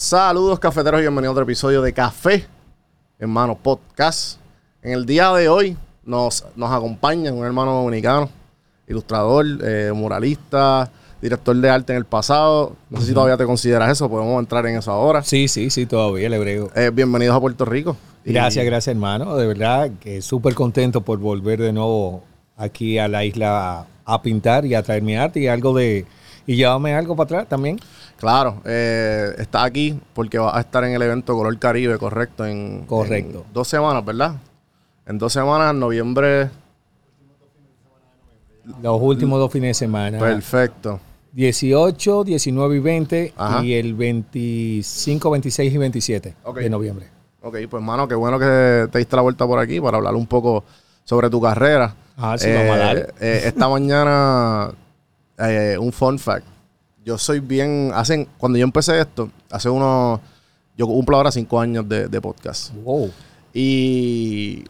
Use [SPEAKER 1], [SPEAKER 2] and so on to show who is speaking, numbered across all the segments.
[SPEAKER 1] Saludos cafeteros y bienvenidos a otro episodio de Café, hermano podcast. En el día de hoy nos, nos acompaña un hermano dominicano, ilustrador, eh, muralista, director de arte en el pasado. No sé si todavía te consideras eso, podemos entrar en eso ahora.
[SPEAKER 2] Sí, sí, sí, todavía le brego.
[SPEAKER 1] Eh, bienvenidos a Puerto Rico. Y-
[SPEAKER 2] Gracias, gracias hermano. De verdad que súper contento por volver de nuevo aquí a la isla a, a pintar y a traer mi arte y algo de... Y llevarme algo para atrás también.
[SPEAKER 1] Claro, eh, está aquí porque va a estar en el evento Color Caribe, correcto. En,
[SPEAKER 2] Correcto.
[SPEAKER 1] en dos semanas, ¿verdad? En dos semanas, noviembre.
[SPEAKER 2] Los últimos dos fines de semana.
[SPEAKER 1] Perfecto.
[SPEAKER 2] 18, 19 y 20
[SPEAKER 1] Ajá.
[SPEAKER 2] y el 25, 26 y 27
[SPEAKER 1] Ok.
[SPEAKER 2] de noviembre.
[SPEAKER 1] Ok, pues hermano, qué bueno que te diste la vuelta por aquí para hablar un poco sobre tu carrera.
[SPEAKER 2] Ah, sí, vamos a darle.
[SPEAKER 1] eh, esta mañana, eh, un fun fact. Yo soy bien, hacen, cuando yo empecé esto, hace unos, yo cumplo ahora cinco años de, de podcast.
[SPEAKER 2] Wow.
[SPEAKER 1] Y,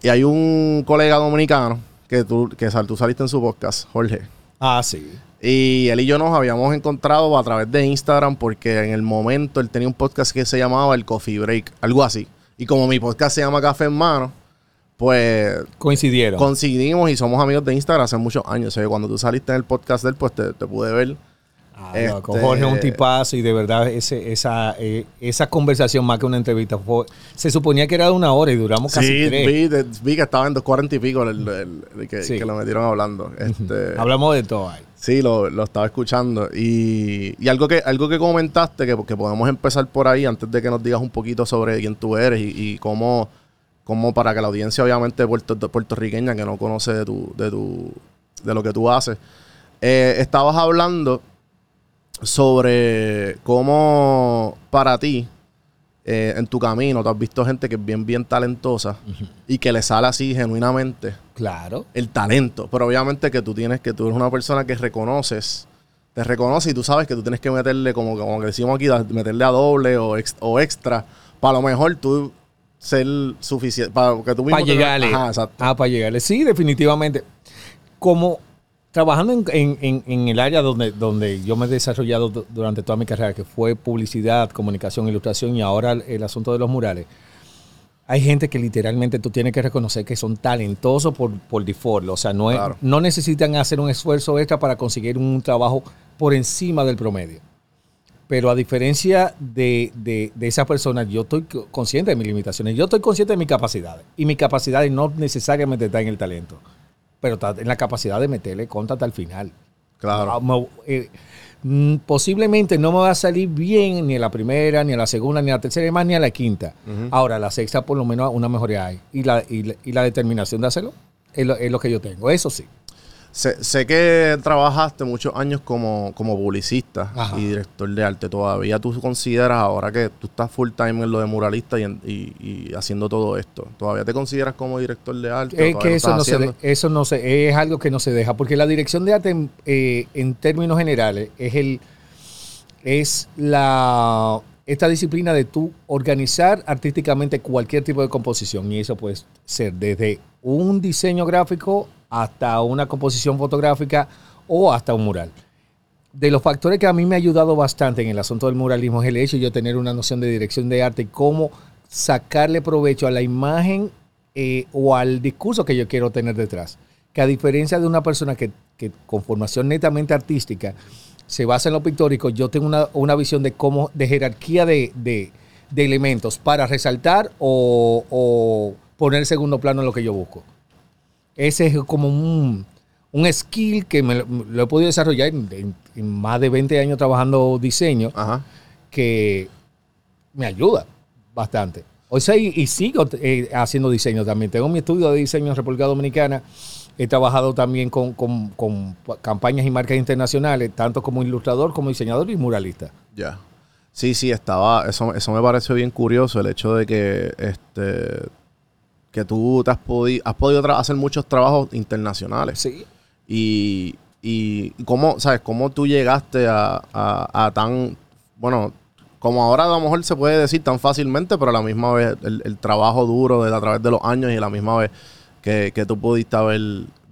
[SPEAKER 1] y hay un colega dominicano que tú, que sal- tú saliste en su podcast, Jorge.
[SPEAKER 2] Ah, sí.
[SPEAKER 1] Y él y yo nos habíamos encontrado a través de Instagram porque en el momento él tenía un podcast que se llamaba El Coffee Break, algo así. Y como mi podcast se llama Café en Mano, pues
[SPEAKER 2] Coincidieron.
[SPEAKER 1] coincidimos y somos amigos de Instagram hace muchos años. O sea, cuando tú saliste en el podcast de él, pues te, te pude ver. Este-
[SPEAKER 2] loco, Jorge es un tipazo y de verdad ese, esa, eh, esa conversación más que una entrevista fue- se suponía que era de una hora y duramos casi
[SPEAKER 1] sí,
[SPEAKER 2] tres.
[SPEAKER 1] vi, de- vi que estaba en 2.40 y pico el, el- el que,
[SPEAKER 2] Sí.
[SPEAKER 1] que lo metieron hablando. Este,
[SPEAKER 2] Hablamos de todo ahí.
[SPEAKER 1] Sí, lo, lo estaba escuchando. Y, y algo que algo que comentaste, que, que podemos empezar por ahí antes de que nos digas un poquito sobre quién tú eres y, y cómo, cómo para que la audiencia, obviamente, puerto, puertorriqueña que no conoce de tu, de tu, de lo que tú haces. eh, estabas hablando sobre cómo para ti, eh, en tu camino, tú has visto gente que es bien, bien talentosa y que le sale así genuinamente
[SPEAKER 2] Claro.
[SPEAKER 1] el talento. Pero obviamente que tú tienes que, tú eres una persona que reconoces, te reconoce y tú sabes que tú tienes que meterle, como, como que decimos aquí, meterle a doble o, ex- o extra, para lo mejor tú ser suficiente, para que tú mismo
[SPEAKER 2] Para llegarle.
[SPEAKER 1] Ajá, exacto.
[SPEAKER 2] Ah, para llegarle. Sí, definitivamente. Como trabajando en, en- en- en el área donde, donde yo me he desarrollado du- durante toda mi carrera, que fue publicidad, comunicación, ilustración y ahora el, el asunto de los murales, hay gente que literalmente tú tienes que reconocer que son talentosos por, por default. O sea, no, es-
[SPEAKER 1] Claro.
[SPEAKER 2] no necesitan hacer un esfuerzo extra para conseguir un trabajo por encima del promedio. Pero a diferencia de, de, de esas personas, yo estoy co- consciente de mis limitaciones. Yo estoy consciente de mis capacidades. Y mis capacidades no necesariamente están en el talento. Pero está en la capacidad de meterle contra hasta el final.
[SPEAKER 1] Claro.
[SPEAKER 2] Ah, eh, mm, posiblemente no me va a salir bien ni a la primera, ni a la segunda, ni a la tercera, y más ni a la quinta. Ahora, la sexta por lo menos una mejoría hay. Y la, y la, y la determinación de hacerlo es lo, es lo que yo tengo. Eso sí.
[SPEAKER 1] Sé, sé que trabajaste muchos años como, como publicista
[SPEAKER 2] Ajá.
[SPEAKER 1] y director de arte. ¿Todavía tú consideras ahora que tú estás full time en lo de muralista y, en- y- y haciendo todo esto? ¿Todavía te consideras como director de arte?
[SPEAKER 2] Es que eso no, se de- eso no se, es algo que no se deja, porque la dirección de arte, eh, en términos generales, es el es la esta disciplina de tú organizar artísticamente cualquier tipo de composición y eso puede ser desde un diseño gráfico hasta una composición fotográfica o hasta un mural. De los factores que a mí me ha ayudado bastante en el asunto del muralismo es el hecho de yo tener una noción de dirección de arte y cómo sacarle provecho a la imagen eh, o al discurso que yo quiero tener detrás. Que a diferencia de una persona que, con formación netamente artística se basa en lo pictórico, yo tengo una, una visión de cómo, de jerarquía de, de- elementos para resaltar o, o poner en segundo plano lo que yo busco. Ese es como un, un skill que me lo, he podido desarrollar en, en- en más de 20 años trabajando diseño
[SPEAKER 1] Ajá.
[SPEAKER 2] que me ayuda bastante. O sea, y, y sigo eh, haciendo diseño también. Tengo mi estudio de diseño en República Dominicana. He trabajado también con, con- con campañas y marcas internacionales, tanto como ilustrador, como diseñador y muralista.
[SPEAKER 1] Ya. Sí, sí, estaba. Eso, eso me pareció bien curioso, el hecho de que este que tú te has, podido has podido hacer muchos trabajos internacionales.
[SPEAKER 2] Sí.
[SPEAKER 1] Y, y cómo, ¿sabes? Cómo tú llegaste a, a- a tan. Bueno, como ahora a lo mejor se puede decir tan fácilmente, pero a la misma vez el, el trabajo duro de, a través de los años y a la misma vez que, que tú pudiste haber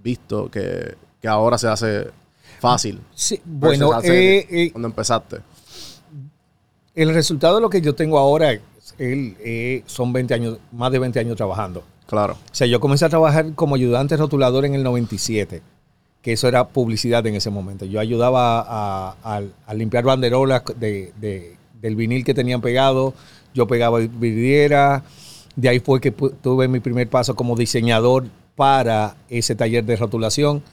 [SPEAKER 1] visto que, que ahora se hace fácil.
[SPEAKER 2] Sí, bueno, eh, eh,
[SPEAKER 1] cuando empezaste.
[SPEAKER 2] el resultado de lo que yo tengo ahora él, eh, son 20 años, más de 20 años trabajando.
[SPEAKER 1] Claro.
[SPEAKER 2] O sea, yo comencé a trabajar como ayudante rotulador en el 97, que eso era publicidad en ese momento. Yo ayudaba a, limpiar banderolas de, de- del vinil que tenían pegado, yo pegaba vidriera, de ahí fue que tuve mi primer paso como diseñador para ese taller de rotulación.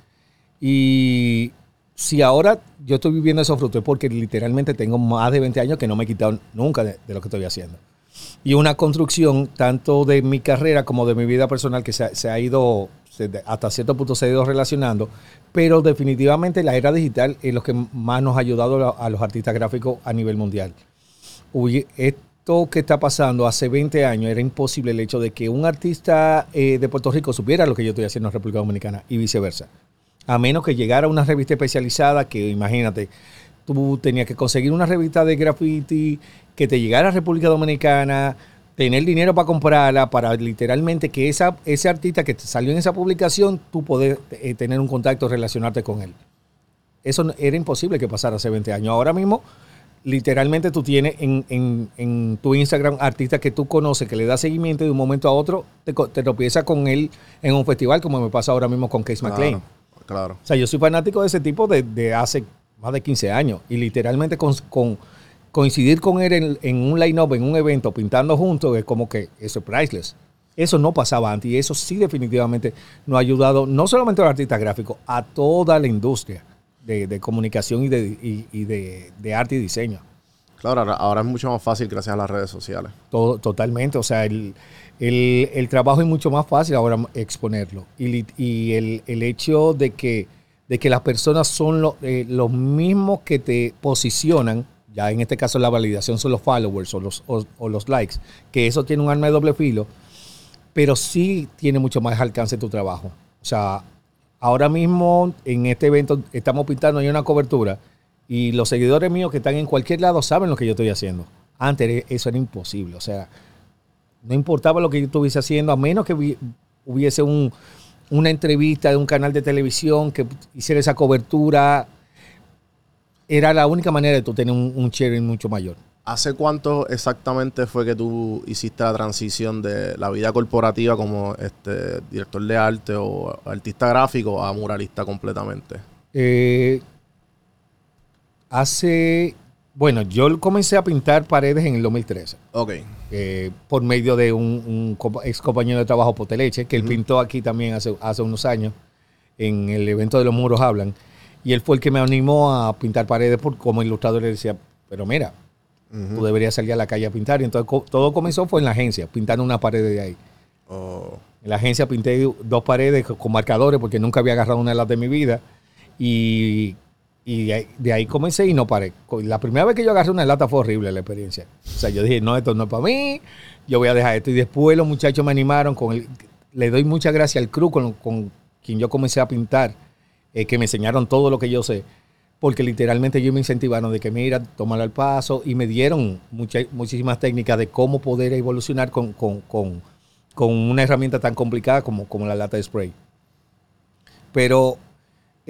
[SPEAKER 2] Y si ahora yo estoy viviendo esos frutos es porque literalmente tengo más de 20 años que no me he quitado nunca de, de lo que estoy haciendo. Y una construcción tanto de mi carrera como de mi vida personal que se, ha- ido, hasta cierto punto se ha ido relacionando, pero definitivamente la era digital es lo que más nos ha ayudado a, los artistas gráficos a nivel mundial. Esto que está pasando hace 20 años era imposible el hecho de que un artista eh, de Puerto Rico supiera lo que yo estoy haciendo en República Dominicana y viceversa. A menos que llegara una revista especializada que, imagínate, tú tenías que conseguir una revista de graffiti que te llegara a República Dominicana, tener dinero para comprarla, para literalmente que esa, ese artista que te salió en esa publicación, tú poder eh, tener un contacto, relacionarte con él. Eso era imposible que pasara hace 20 años. Ahora mismo, literalmente tú tienes en, en- en tu Instagram artistas que tú conoces, que le das seguimiento y de un momento a otro te, te tropiezas con él en un festival, como me pasa ahora mismo con Case McLean.
[SPEAKER 1] Claro. Claro.
[SPEAKER 2] O sea, yo soy fanático de ese tipo de, de hace más de 15 años. Y literalmente con, con- coincidir con él en, en un line-up, en un evento, pintando juntos, es como que eso es priceless. Eso no pasaba antes y eso sí definitivamente nos ha ayudado, no solamente a los artistas gráficos, a toda la industria de, de comunicación y, de, y- y de, de arte y diseño.
[SPEAKER 1] Claro, ahora, ahora es mucho más fácil gracias a las redes sociales.
[SPEAKER 2] Todo, totalmente. O sea, el, el- el trabajo es mucho más fácil ahora exponerlo. Y, y el, el hecho de que, de que las personas son lo- eh, los mismos que te posicionan, ya en este caso la validación son los followers o los, o, los likes, que eso tiene un arma de doble filo, pero sí tiene mucho más alcance tu trabajo. O sea, ahora mismo en este evento estamos pintando, hay una cobertura y los seguidores míos que están en cualquier lado saben lo que yo estoy haciendo. Antes eso era imposible, o sea, no importaba lo que yo estuviese haciendo, a menos que hubi- hubiese un- una entrevista de un canal de televisión que hiciera esa cobertura, era la única manera de tú tener un, un sharing mucho mayor.
[SPEAKER 1] ¿Hace cuánto exactamente fue que tú hiciste la transición de la vida corporativa como este director de arte o artista gráfico a muralista completamente?
[SPEAKER 2] Eh, hace, bueno, yo comencé a pintar paredes en el 2013.
[SPEAKER 1] Ok.
[SPEAKER 2] eh, por medio de un, un ex compañero de trabajo Poteleche, que él pintó aquí también hace, hace unos años, en el evento de los muros hablan. Y él fue el que me animó a pintar paredes por, como ilustrador. Le decía, pero mira, tú deberías salir a la calle a pintar. Y entonces co- todo comenzó fue en la agencia, pintando una pared de ahí.
[SPEAKER 1] Oh,
[SPEAKER 2] En la agencia pinté dos paredes con- con marcadores porque nunca había agarrado una de las de mi vida. Y, y de, ahí, comencé y no paré. La primera vez que yo agarré una lata fue horrible la experiencia. O sea, yo dije, no, esto no es para mí, yo voy a dejar esto. Y después los muchachos me animaron con el, le doy muchas gracias al crew con, con quien yo comencé a pintar, eh, que me enseñaron todo lo que yo sé. Porque literalmente ellos me incentivaron de que mira, tómalo al paso y me dieron mucha- muchísimas técnicas de cómo poder evolucionar con, con, con, con una herramienta tan complicada como, como la lata de spray. Pero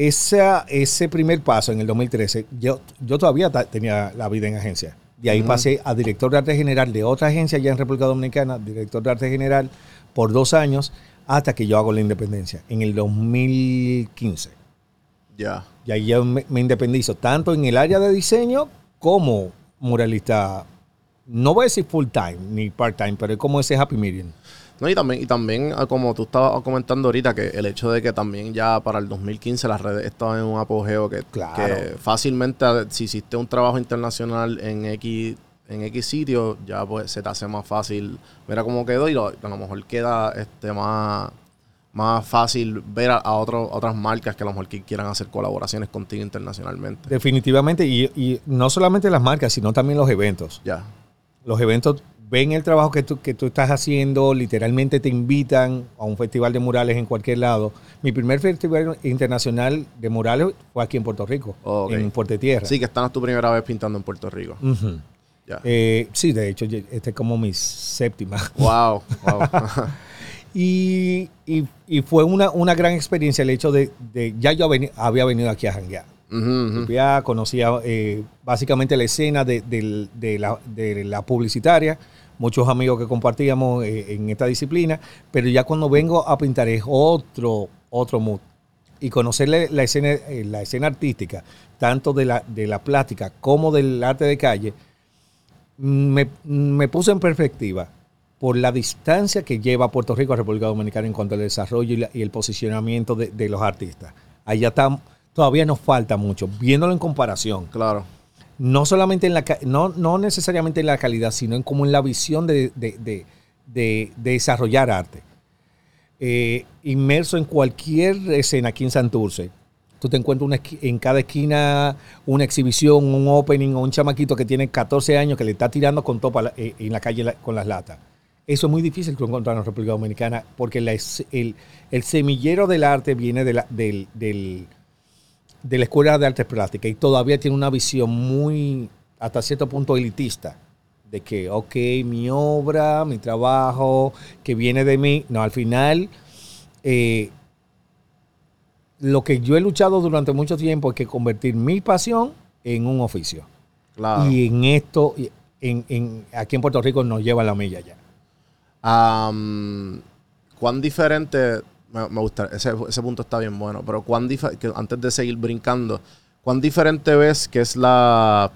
[SPEAKER 2] esa, ese primer paso en el 2013, yo, yo todavía tenía la vida en agencia. De ahí pasé a director de arte general de otra agencia allá en República Dominicana, director de arte general por dos años, hasta que yo hago la independencia, en el 2015.
[SPEAKER 1] ya.
[SPEAKER 2] Y ahí yo me, me independizo, tanto en el área de diseño como muralista. No voy a decir full time ni part time, pero es como ese happy medium.
[SPEAKER 1] No, y también, y también, ah, como tú estabas comentando ahorita, que el hecho de que también ya para el 2015 las redes estaban en un apogeo que,
[SPEAKER 2] Claro.
[SPEAKER 1] que fácilmente, ah, si hiciste un trabajo internacional en X, en X sitio, ya pues se te hace más fácil ver a cómo quedó y lo- a lo mejor queda este más, más fácil ver a, a otro- a otras marcas que a lo mejor que quieran hacer colaboraciones contigo internacionalmente.
[SPEAKER 2] Definitivamente, y, y no solamente las marcas, sino también los eventos.
[SPEAKER 1] Ya.
[SPEAKER 2] Los eventos ven el trabajo que tú, que tú estás haciendo, literalmente te invitan a un festival de murales en cualquier lado. Mi primer festival internacional de murales fue aquí en Puerto Rico,
[SPEAKER 1] Ok.
[SPEAKER 2] en Fuerte Tierra.
[SPEAKER 1] Sí, que esta no es tu primera vez pintando en Puerto Rico.
[SPEAKER 2] Ujú.
[SPEAKER 1] Ya.
[SPEAKER 2] Eh, sí, de hecho, este es como mi séptima.
[SPEAKER 1] Wow, wow.
[SPEAKER 2] Y, y- y fue una, una gran experiencia el hecho de, de- ya yo había venido aquí a janguear. conocía eh, básicamente la escena de, la, publicitaria, muchos amigos que compartíamos eh, en esta disciplina, pero ya cuando vengo a pintar es otro, otro mood. Y conocer la escena, eh, la escena artística, tanto de la, de la plástica como del arte de calle, me, me puso en perspectiva por la distancia que lleva Puerto Rico a República Dominicana en cuanto al desarrollo y, el posicionamiento de, los artistas. Allá está, todavía nos falta mucho, viéndolo en comparación.
[SPEAKER 1] Claro.
[SPEAKER 2] No solamente en la, no, no necesariamente en la calidad, sino en como en la visión de, desarrollar arte. Eh, inmerso en cualquier escena aquí en Santurce, tú te encuentras en cada esquina una exhibición, un opening o un chamaquito que tiene 14 años que le está tirando con topa eh, en la calle con las latas. Eso es muy difícil que encontrar en la República Dominicana porque el, semillero del arte viene de la, del, de la Escuela de Artes Plásticas y todavía tiene una visión muy, hasta cierto punto, elitista. De que, ok, mi obra, mi trabajo, que viene de mí. No, al final, eh, lo que yo he luchado durante mucho tiempo es que convertir mi pasión en un oficio. Y en esto, en, aquí en Puerto Rico nos lleva la milla ya.
[SPEAKER 1] ¿Cuán diferente, me, gusta, ese, punto está bien bueno, pero cuán que antes de seguir brincando, cuán diferente ves que es la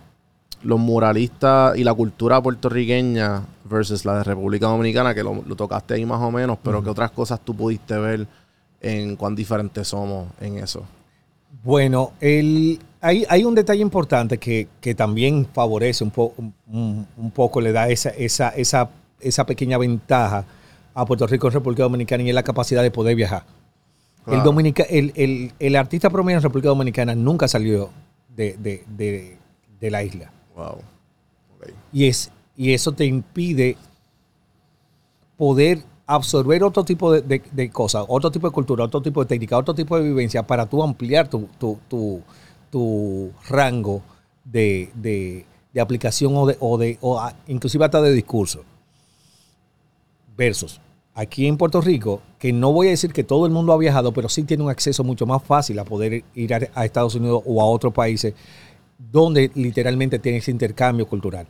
[SPEAKER 1] los muralistas y la cultura puertorriqueña versus la de República Dominicana, que lo, tocaste ahí más o menos, pero que otras cosas tú pudiste ver en cuán diferentes somos en eso?
[SPEAKER 2] Bueno, el, hay, hay un detalle importante que, también favorece un, poco un, un, poco, le da esa, esa, esa esa pequeña ventaja a Puerto Rico y República Dominicana y es la capacidad de poder viajar. El, Dominica, el, el, artista promedio en República Dominicana nunca salió de, la isla. Wow. Y, es, y eso te impide poder absorber otro tipo de, cosas, otro tipo de cultura, otro tipo de técnica, otro tipo de vivencia para tú ampliar tu, tu, rango de, aplicación o, de, o, de, o inclusive hasta de discurso versus aquí en Puerto Rico, que no voy a decir que todo el mundo ha viajado, pero sí tiene un acceso mucho más fácil a poder ir a, Estados Unidos o a otros países donde literalmente tiene ese intercambio cultural.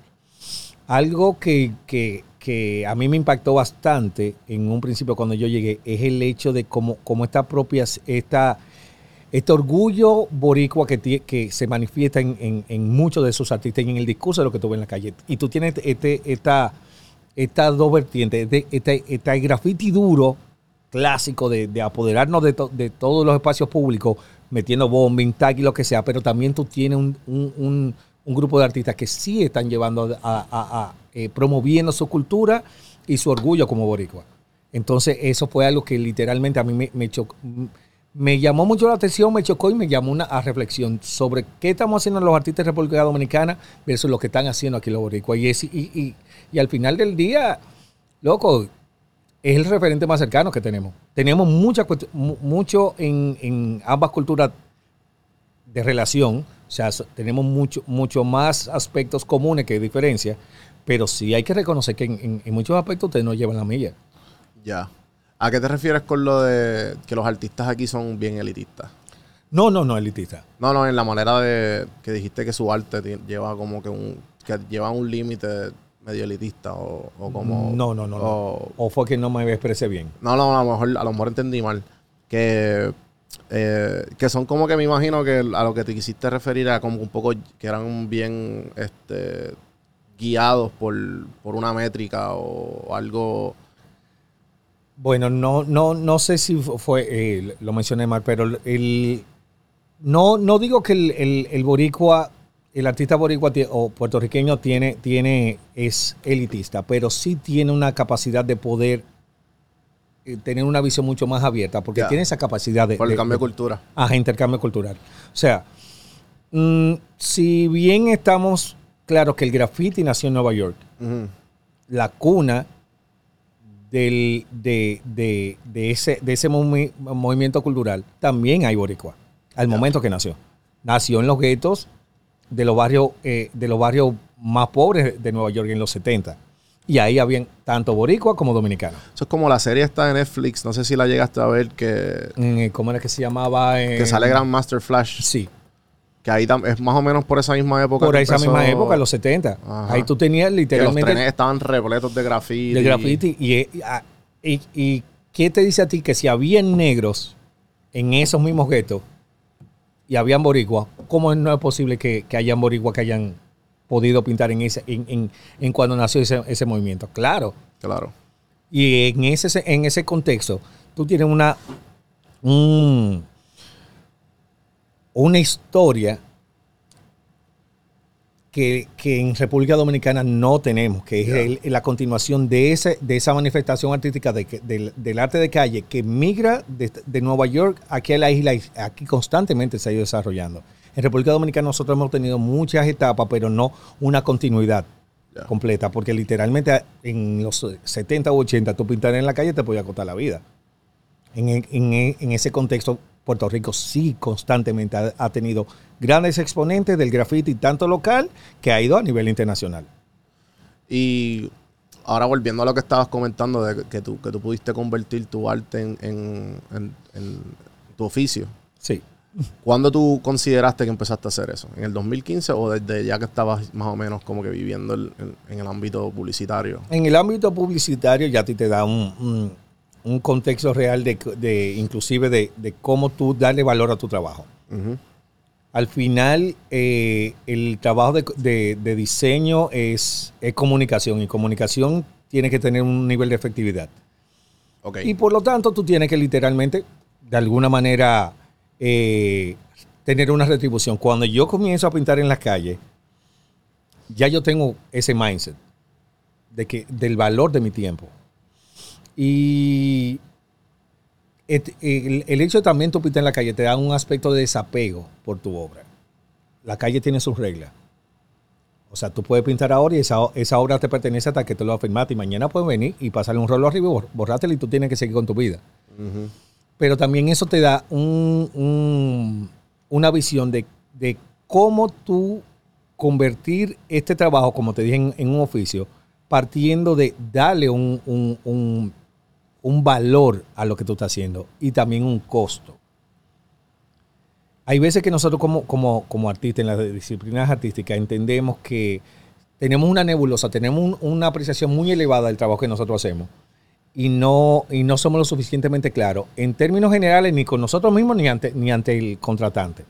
[SPEAKER 2] Algo que, a mí me impactó bastante en un principio cuando yo llegué es el hecho de cómo, cómo esta propia, esta, este orgullo boricua que, que se manifiesta en, muchos de sus artistas y en el discurso de lo que tú en la calle. Y tú tienes este, esta estas dos vertientes, este, este, graffiti duro, clásico de, apoderarnos de, todos los espacios públicos, metiendo bombing, tag y lo que sea, pero también tú tienes un, grupo de artistas que sí están llevando a, eh, promoviendo su cultura y su orgullo como boricua. Entonces eso fue algo que literalmente a mí me, me chocó me llamó mucho la atención, me chocó y me llamó una a reflexión sobre qué estamos haciendo los artistas de República Dominicana versus lo que están haciendo aquí los boricuas. Y, y, al final del día, loco, es el referente más cercano que tenemos. Tenemos mucha, mucho en, ambas culturas de relación, o sea, tenemos mucho, mucho más aspectos comunes que diferencias, pero sí hay que reconocer que en, en muchos aspectos ustedes no llevan la milla.
[SPEAKER 1] Ya. ¿A qué te refieres con lo de que los artistas aquí son bien elitistas?
[SPEAKER 2] No, no, no, elitistas.
[SPEAKER 1] No, no, en la manera de que dijiste que su arte lleva como que un que lleva un límite medio elitista o, como
[SPEAKER 2] no no no o, fue que no me expresé bien.
[SPEAKER 1] No no a lo mejor a lo mejor entendí mal. Que eh, que son como que me imagino que a lo que te quisiste referir a como un poco que eran bien este guiados por, por una métrica o algo.
[SPEAKER 2] Bueno, no, no, no sé si fue, eh, lo mencioné mal, pero el, no, no digo que el, el, boricua, el artista boricua o puertorriqueño tiene, tiene, es elitista, pero sí tiene una capacidad de poder eh, tener una visión mucho más abierta, porque tiene esa capacidad de...
[SPEAKER 1] Por el cambio de cultura.
[SPEAKER 2] Ajá, intercambio cultural. O sea, mm, si bien estamos claro que el graffiti nació en Nueva York, la cuna del, de, de, de, ese, de ese movimiento cultural, también hay boricua, al momento que nació. Nació en los guetos de los barrios, eh, de los barrios más pobres de Nueva York en los 70. Y ahí habían tanto boricua como dominicano.
[SPEAKER 1] Eso es como la serie está en Netflix, no sé si la llegaste a ver que...
[SPEAKER 2] Mm, ¿Cómo era que se llamaba?
[SPEAKER 1] que sale Grandmaster Flash.
[SPEAKER 2] Sí.
[SPEAKER 1] Que ahí es más o menos por esa misma época.
[SPEAKER 2] Por esa
[SPEAKER 1] empezó-
[SPEAKER 2] misma época, los 70.
[SPEAKER 1] Ajá.
[SPEAKER 2] Ahí tú tenías
[SPEAKER 1] Que los
[SPEAKER 2] literalmente
[SPEAKER 1] trenes estaban repletos de graffiti.
[SPEAKER 2] de graffiti. Y, y, ah, y- y qué te dice a ti que si habían negros en esos mismos guetos y habían boricuas, ¿cómo no es posible que, que hayan boricuas que hayan podido pintar en ese en, en- en cuando nació ese, ese movimiento? Claro.
[SPEAKER 1] Claro.
[SPEAKER 2] Y en ese, en ese contexto, tú tienes una, un- una historia que, que en República Dominicana no tenemos, que es el- la continuación de, ese, de esa manifestación artística de del, del arte de calle que migra de, de Nueva York aquí a la isla y aquí constantemente se ha ido desarrollando. En República Dominicana nosotros hemos tenido muchas etapas, pero no una continuidad completa, porque literalmente en los 70 u 80 tú pintar en la calle te podía costar la vida. En, en- en- en ese contexto, Puerto Rico sí constantemente ha, ha tenido grandes exponentes del graffiti, tanto local que ha ido a nivel internacional.
[SPEAKER 1] Y ahora volviendo a lo que estabas comentando, de que tú, que tú pudiste convertir tu arte en, en- en- en tu oficio.
[SPEAKER 2] Sí.
[SPEAKER 1] ¿Cuándo tú consideraste que empezaste a hacer eso? ¿En el 2015 o desde ya que estabas más o menos como que viviendo el- en, en el ámbito publicitario?
[SPEAKER 2] En el ámbito publicitario ya a ti te da un, un- un contexto real de, de inclusive de, de cómo tú darle valor a tu trabajo. Al final, eh, el trabajo de, de- de diseño es, es comunicación y comunicación tiene que tener un nivel de efectividad.
[SPEAKER 1] Ok.
[SPEAKER 2] Y por lo tanto, tú tienes que literalmente, de alguna manera, eh, tener una retribución. Cuando yo comienzo a pintar en las calles, ya yo tengo ese mindset de que, del valor de mi tiempo. Y el, el hecho de también tú pintar en la calle te da un aspecto de desapego por tu obra. La calle tiene sus reglas. O sea, tú puedes pintar ahora y esa, esa obra te pertenece hasta que te lo afirmaste y mañana puedes venir y pasarle un rollo arriba y bor- borrártelo y tú tienes que seguir con tu vida. Pero también eso te da un- un- una visión de, de cómo tú convertir este trabajo, como te dije, en, en un oficio, partiendo de darle un, un- un- valor a lo que tú estás haciendo y también un costo. Hay veces que nosotros como, como, como artistas en las disciplinas artísticas entendemos que tenemos una nebulosa, tenemos un- una apreciación muy elevada del trabajo que nosotros hacemos y no, y no somos lo suficientemente claros en términos generales ni con nosotros mismos ni ante, ni ante el contratante.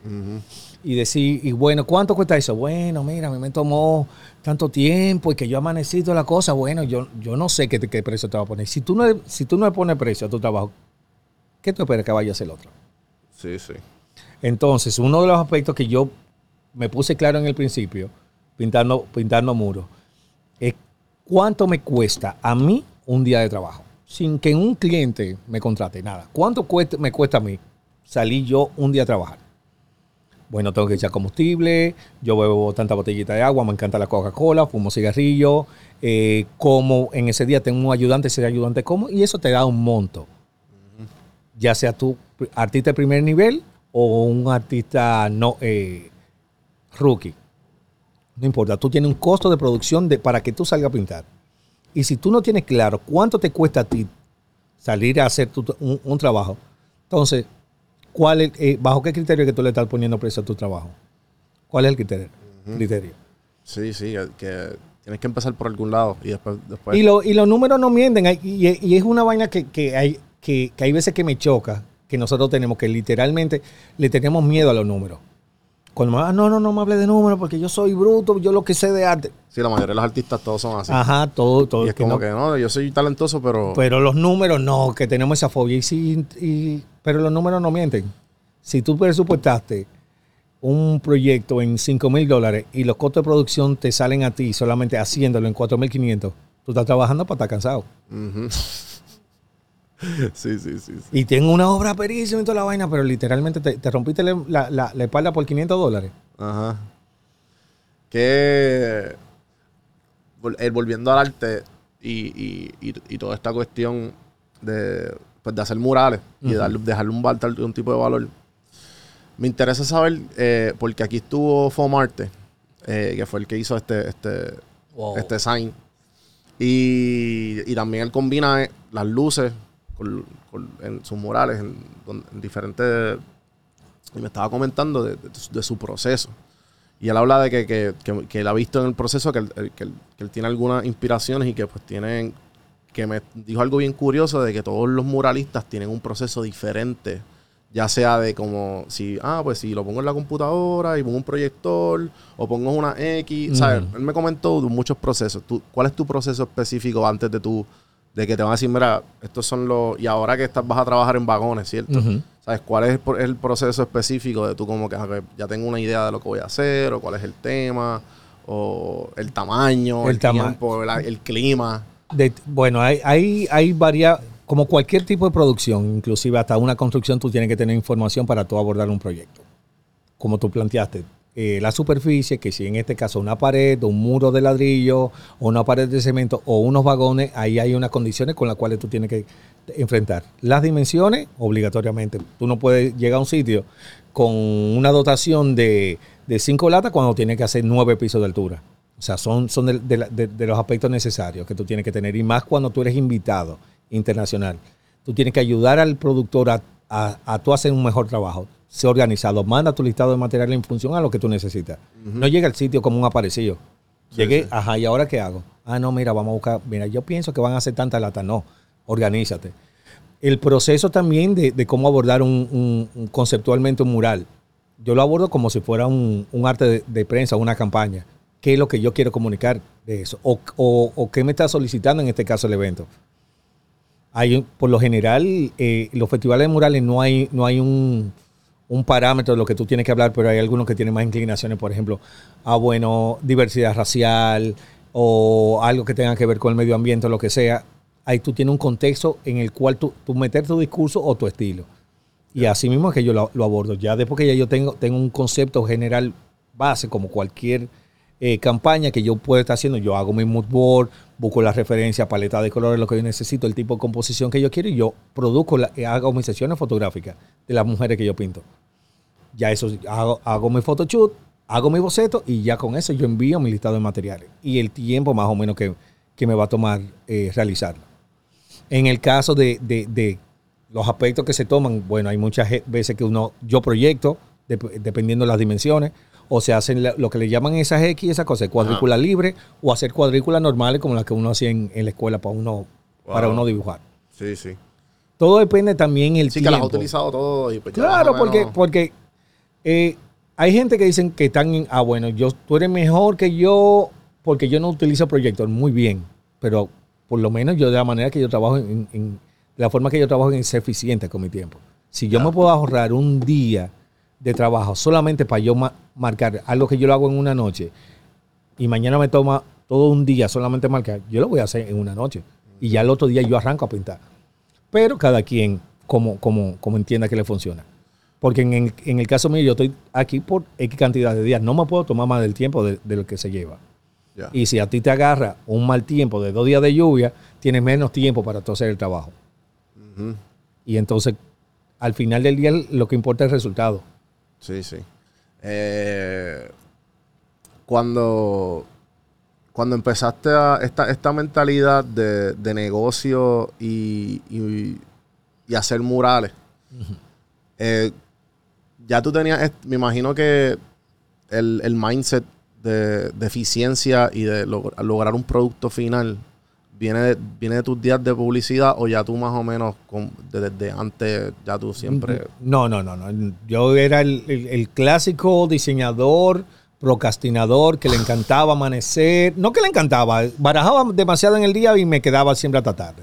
[SPEAKER 2] Y decir, y bueno, ¿cuánto cuesta eso? Bueno, mira, a mí me tomó tanto tiempo y que yo amanecí toda la cosa. Bueno, yo, yo no sé qué, qué precio te va a poner. Si tú, no, si tú no le pones precio a tu trabajo, ¿qué tú esperas que vaya a hacer el otro?
[SPEAKER 1] Sí, sí.
[SPEAKER 2] Entonces, uno de los aspectos que yo me puse claro en el principio, pintando, pintando muros, es cuánto me cuesta a mí un día de trabajo, sin que un cliente me contrate nada. ¿Cuánto cuesta- me cuesta a mí salir yo un día a trabajar? Bueno, tengo que echar combustible, yo bebo tanta botellita de agua, me encanta la Coca-Cola, fumo cigarrillo, eh, como en ese día tengo un ayudante, ese ayudante como, y eso te da un monto ya sea tú artista de primer nivel o un artista no eh, rookie. No importa, tú tienes un costo de producción de, para que tú salgas a pintar. Y si tú no tienes claro cuánto te cuesta a ti salir a hacer tu- un, un trabajo, entonces, ¿cuál es, eh, ¿bajo qué criterio que tú le estás poniendo precio a tu trabajo? ¿Cuál es el criterio? criterio?
[SPEAKER 1] Sí, sí, que tienes que empezar por algún lado y después... después
[SPEAKER 2] Y, lo- y los números no mienten. hay- Y, y es una vaina que, que hay, que, que hay veces que me choca, que nosotros tenemos, que literalmente le tenemos miedo a los números. Cuando me ah, no, no, no me hable de números porque yo soy bruto, yo lo que sé de arte.
[SPEAKER 1] Sí, la mayoría de los artistas todos son así.
[SPEAKER 2] Ajá, todo, todo.
[SPEAKER 1] y es
[SPEAKER 2] que
[SPEAKER 1] como
[SPEAKER 2] no-
[SPEAKER 1] que no, yo soy talentoso, pero...
[SPEAKER 2] Pero los números no, que tenemos esa fobia. Y sí, y- pero los números no mienten. Si tú presupuestaste un proyecto en 5 mil dólares y los costos de producción te salen a ti solamente haciéndolo en 4 mil 500, tú estás trabajando para estar cansado.
[SPEAKER 1] Ujú. Sí, sí, sí, sí.
[SPEAKER 2] Y tengo una obra perísima y toda la vaina, pero literalmente te, te rompiste la, la- la- espalda por 500 dólares.
[SPEAKER 1] Ajá. Que el volviendo al arte y, y- y- y toda esta cuestión de, pues, de hacer murales y darle, dejarle un, un tipo de valor. Me interesa saber, eh, porque aquí estuvo Fomarte, eh, que fue el que hizo este, este,
[SPEAKER 2] Wow.
[SPEAKER 1] este sign. Y, y también él combina eh, las luces con- con- en sus murales, en, diferentes y me estaba comentando de, su proceso. Y él habla de que, que, que, él ha visto en el proceso que él, que él, tiene algunas inspiraciones y que pues tienen, que me dijo algo bien curioso de que todos los muralistas tienen un proceso diferente ya sea de como si, ah, pues si lo pongo en la computadora y pongo un proyector o pongo una X, ¿sabes? Él me comentó de muchos procesos. ¿Tú, ¿Cuál es tu proceso específico antes de tu, de que te van a decir, mira, estos son los, y ahora que estás, vas a trabajar en vagones, ¿cierto? ¿Sabes? ¿Cuál es el, proceso específico de tú como que ya tengo una idea de lo que voy a hacer o cuál es el tema o el tamaño, el, tiempo, el, clima?
[SPEAKER 2] bueno, hay, hay, hay varias como cualquier tipo de producción, inclusive hasta una construcción, tú tienes que tener información para tú abordar un proyecto. Como tú planteaste, eh, la superficie, que si en este caso una pared, un muro de ladrillo, o una pared de cemento, o unos vagones, ahí hay unas condiciones con las cuales tú tienes que enfrentar. Las dimensiones, obligatoriamente. Tú no puedes llegar a un sitio con una dotación de, cinco latas cuando tienes que hacer nueve pisos de altura. O sea, son, son de los aspectos necesarios que tú tienes que tener. Y más cuando tú eres invitado internacional. Tú tienes que ayudar al productor a, a, tú hacer un mejor trabajo. Sé organizado, manda tu listado de material en función a lo que tú necesitas. No llega al sitio como un aparecido. Llegué, ajá, ¿y ahora qué hago? Ah, no, mira, vamos a buscar. Mira, yo pienso que van a hacer tanta lata. No, organízate. El proceso también de, cómo abordar un, conceptualmente un mural. Yo lo abordo como si fuera un, arte de, de, prensa, una campaña. ¿Qué es lo que yo quiero comunicar de eso? O, o, o qué me está solicitando en este caso el evento hay por lo general, eh, los festivales de murales no hay, no hay un, parámetro de lo que tú tienes que hablar, pero hay algunos que tienen más inclinaciones, por ejemplo, a bueno, diversidad racial o algo que tenga que ver con el medio ambiente o lo que sea. Ahí tú tienes un contexto en el cual tú, tú meter tu discurso o tu estilo. Y así mismo es que yo lo, abordo. Ya después que ya yo tengo, tengo un concepto general base, como cualquier eh, campaña que yo puedo estar haciendo, yo hago mi mood board, busco la referencia, paleta de colores, lo que yo necesito, el tipo de composición que yo quiero y yo produzco, la, eh, hago mis sesiones fotográficas de las mujeres que yo pinto. Ya eso, hago, hago mi photoshoot, hago mi boceto y ya con eso yo envío mi listado de materiales y el tiempo más o menos que, me va a tomar eh, realizarlo. En el caso de, de, los aspectos que se toman, bueno, hay muchas veces que uno, yo proyecto, dependiendo de las dimensiones, o se hacen lo que le llaman esas X, esa cosa, cuadrícula libre, o hacer cuadrículas normales como las que uno hacía en, la escuela para uno, para uno dibujar.
[SPEAKER 1] Sí, sí.
[SPEAKER 2] Todo depende también el
[SPEAKER 1] sí, tiempo. que las has utilizado todo. Y
[SPEAKER 2] pues claro, porque, porque eh, hay gente que dicen que están en, ah, bueno, yo, tú eres mejor que yo porque yo no utilizo proyector. Muy bien, pero por lo menos yo de la manera que yo trabajo, en, de la forma que yo trabajo en ser eficiente con mi tiempo. Si yo me puedo ahorrar un día de trabajo solamente para yo marcar algo que yo lo hago en una noche y mañana me toma todo un día solamente marcar, yo lo voy a hacer en una noche. Y ya el otro día yo arranco a pintar. Pero cada quien como, como, como entienda que le funciona. Porque en el, en el, caso mío, yo estoy aquí por X cantidad de días. No me puedo tomar más del tiempo de, lo que se lleva. Y si a ti te agarra un mal tiempo de dos días de lluvia, tienes menos tiempo para hacer el trabajo. Y entonces, al final del día, lo que importa es el resultado.
[SPEAKER 1] Sí, sí. Eh, cuando, cuando empezaste a esta, esta mentalidad de, negocio y, hacer murales, eh, ya tú tenías, me imagino que el, mindset de, eficiencia y de lograr un producto final viene de, viene de tus días de publicidad o ya tú más o menos desde, antes ya tú siempre...
[SPEAKER 2] No, no, no, no. Yo era el, clásico diseñador, procrastinador, que le encantaba amanecer. No que le encantaba, barajaba demasiado en el día y me quedaba siempre hasta tarde.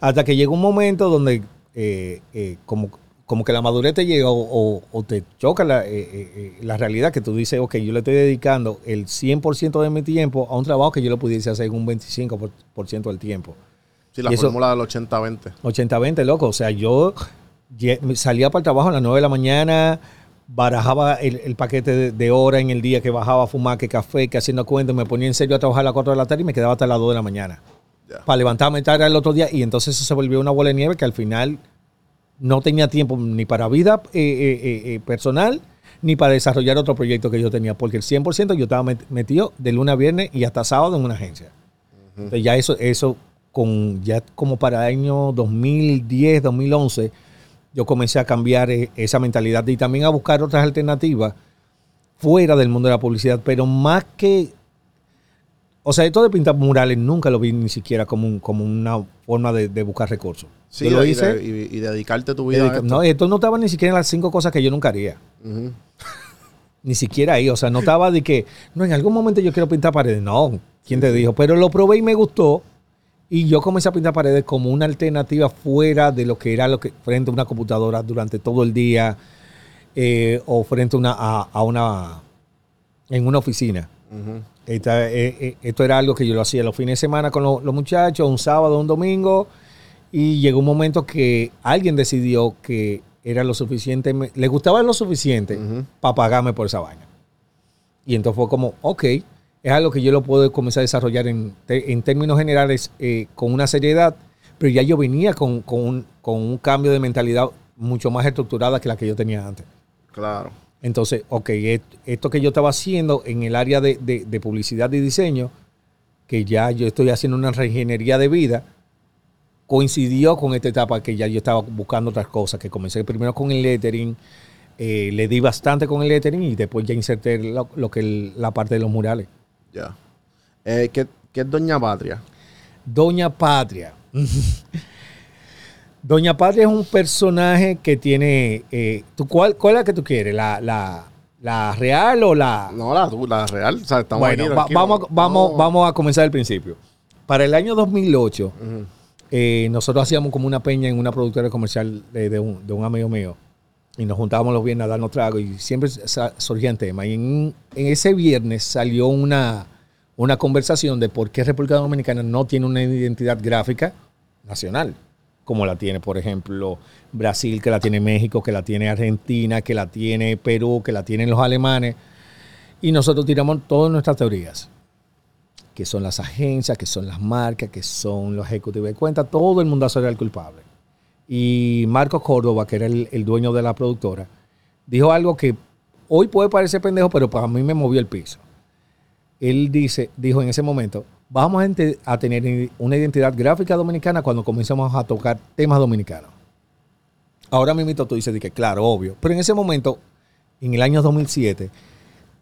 [SPEAKER 2] Hasta que llegó un momento donde, eh, eh, como como que la madurez te llega o, te choca la, eh, eh, eh, la, realidad que tú dices, ok, yo le estoy dedicando el 100% de mi tiempo a un trabajo que yo lo pudiese hacer en un 25% del tiempo.
[SPEAKER 1] Sí, la fórmula del 80-20.
[SPEAKER 2] 80-20, loco. O sea, yo salía para el trabajo a las 9 de la mañana, barajaba el, paquete de, hora en el día que bajaba a fumar, que café, que haciendo cuentos, me ponía en serio a trabajar a las 4 de la tarde y me quedaba hasta las 2 de la mañana. Para levantarme tarde el otro día y entonces eso se volvió una bola de nieve que al final no tenía tiempo ni para vida eh, eh, eh, personal ni para desarrollar otro proyecto que yo tenía, porque el 100% yo estaba metido de lunes a viernes y hasta sábado en una agencia. Entonces ya eso, eso con, ya como para el año 2010, 2011, yo comencé a cambiar esa mentalidad y también a buscar otras alternativas fuera del mundo de la publicidad, pero más que... O sea, esto de pintar murales nunca lo vi ni siquiera como, un, como una forma de, de buscar recursos.
[SPEAKER 1] Sí,
[SPEAKER 2] Yo lo
[SPEAKER 1] y,
[SPEAKER 2] hice...
[SPEAKER 1] de- y- y dedicarte tu vida a esto.
[SPEAKER 2] no, esto no estaba ni siquiera en las cinco cosas que yo nunca haría. Ni siquiera ahí. O sea, no estaba de que, no, en algún momento yo quiero pintar paredes. No, ¿quién te dijo? Pero lo probé y me gustó. Y yo comencé a pintar paredes como una alternativa fuera de lo que era lo que frente a una computadora durante todo el día eh, o frente a una, a, a una en una oficina. Esta- eh, eh, esto era algo que yo lo hacía los fines de semana con los, los muchachos, un sábado, un domingo, y llegó un momento que alguien decidió que era lo suficiente, le gustaba lo suficiente para pagarme por esa vaina. Y entonces fue como, ok, es algo que yo lo puedo comenzar a desarrollar en, en términos generales eh, con una seriedad, pero ya yo venía con, con un, con un cambio de mentalidad mucho más estructurada que la que yo tenía antes.
[SPEAKER 1] Claro.
[SPEAKER 2] Entonces, ok, et- esto que yo estaba haciendo en el área de, de- de publicidad y diseño, que ya yo estoy haciendo una reingeniería de vida, coincidió con esta etapa que ya yo estaba buscando otras cosas, que comencé primero con el lettering, eh, le di bastante con el lettering y después ya inserté lo, lo que el- la parte de los murales.
[SPEAKER 1] Ya. Eh, ¿qué, qué es Doña Patria?
[SPEAKER 2] Doña Patria. Doña Patria es un personaje que tiene... eh, ¿tú, cuál, ¿Cuál es la que tú quieres? ¿La, la, la real o la...?
[SPEAKER 1] No, la, la real. O sea, estamos
[SPEAKER 2] bueno,
[SPEAKER 1] aquí,
[SPEAKER 2] va-
[SPEAKER 1] tranquilos.
[SPEAKER 2] vamos, vamos,
[SPEAKER 1] No.
[SPEAKER 2] vamos a comenzar del principio. Para el año 2008,
[SPEAKER 1] Ujú.
[SPEAKER 2] eh, nosotros hacíamos como una peña en una productora comercial de, de un, de un amigo mío. Y nos juntábamos los viernes a darnos tragos y siempre surgían temas. Y en, en ese viernes salió una, una conversación de por qué República Dominicana no tiene una identidad gráfica nacional, como la tiene, por ejemplo, Brasil, que la tiene México, que la tiene Argentina, que la tiene Perú, que la tienen los alemanes. Y nosotros tiramos todas nuestras teorías que son las agencias, que son las marcas, que son los ejecutivos de cuenta, todo el mundo era el culpable. Y Marco Córdoba, que era el, el dueño de la productora, dijo algo que hoy puede parecer pendejo, pero para mí me movió el piso. Él dice, dijo en ese momento, vamos a, tener una identidad gráfica dominicana cuando comencemos a tocar temas dominicanos. Ahora mismo tú dices que claro, obvio, pero en ese momento, en el año 2007,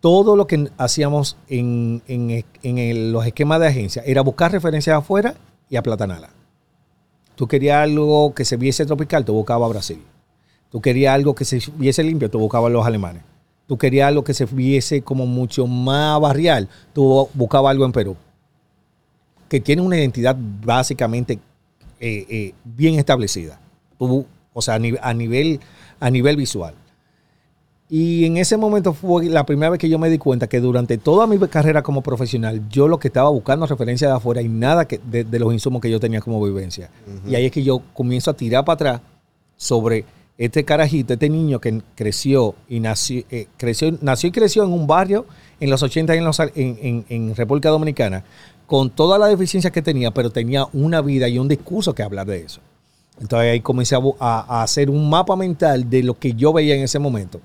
[SPEAKER 2] todo lo que hacíamos en, en- en el- los esquemas de agencia era buscar referencias afuera y aplatanarla. Tú querías algo que se viese tropical, tú buscabas a Brasil. Tú querías algo que se viese limpio, tú buscabas a los alemanes. Tú querías algo que se viese como mucho más barrial, tú buscabas algo en Perú. Que tiene una identidad básicamente eh, eh, bien establecida. Tú, o sea, a, ni- a nivel, a nivel visual. Y en ese momento fue la primera vez que yo me di cuenta que durante toda mi carrera como profesional, yo lo que estaba buscando referencia de afuera y nada que, de, de los insumos que yo tenía como vivencia. Y ahí es que yo comienzo a tirar para atrás sobre este carajito, este niño que creció y nació, eh, creció, nació y creció en un barrio en los 80 y en, en, República Dominicana, con todas las deficiencias que tenía, pero tenía una vida y un discurso que hablar de eso. Entonces ahí comencé a, hacer un mapa mental de lo que yo veía en ese momento.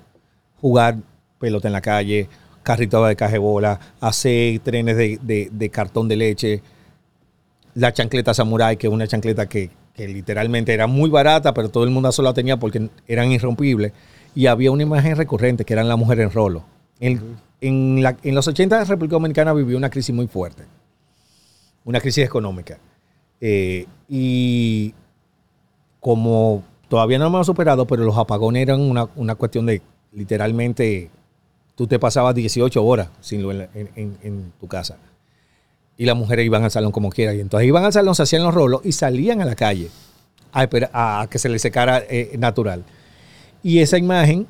[SPEAKER 2] Jugar pelota en la calle, carrito de cajebola, hacer trenes de, de- de cartón de leche, la chancleta samurai, que es una chancleta que, que literalmente era muy barata, pero todo el mundo solo la tenía porque eran irrompibles. Y había una imagen recurrente que eran la mujer en rolo. En, en la- en los 80 la República Dominicana vivió una crisis muy fuerte, una crisis económica. Eh, y como todavía no lo hemos superado, pero los apagones eran una, una cuestión de literalmente, tú te pasabas 18 horas sin en- en tu casa. Y las mujeres iban al salón como quiera. Y entonces iban al salón, se hacían los rolos y salían a la calle a, esperar- a que se les secara eh, natural. Y esa imagen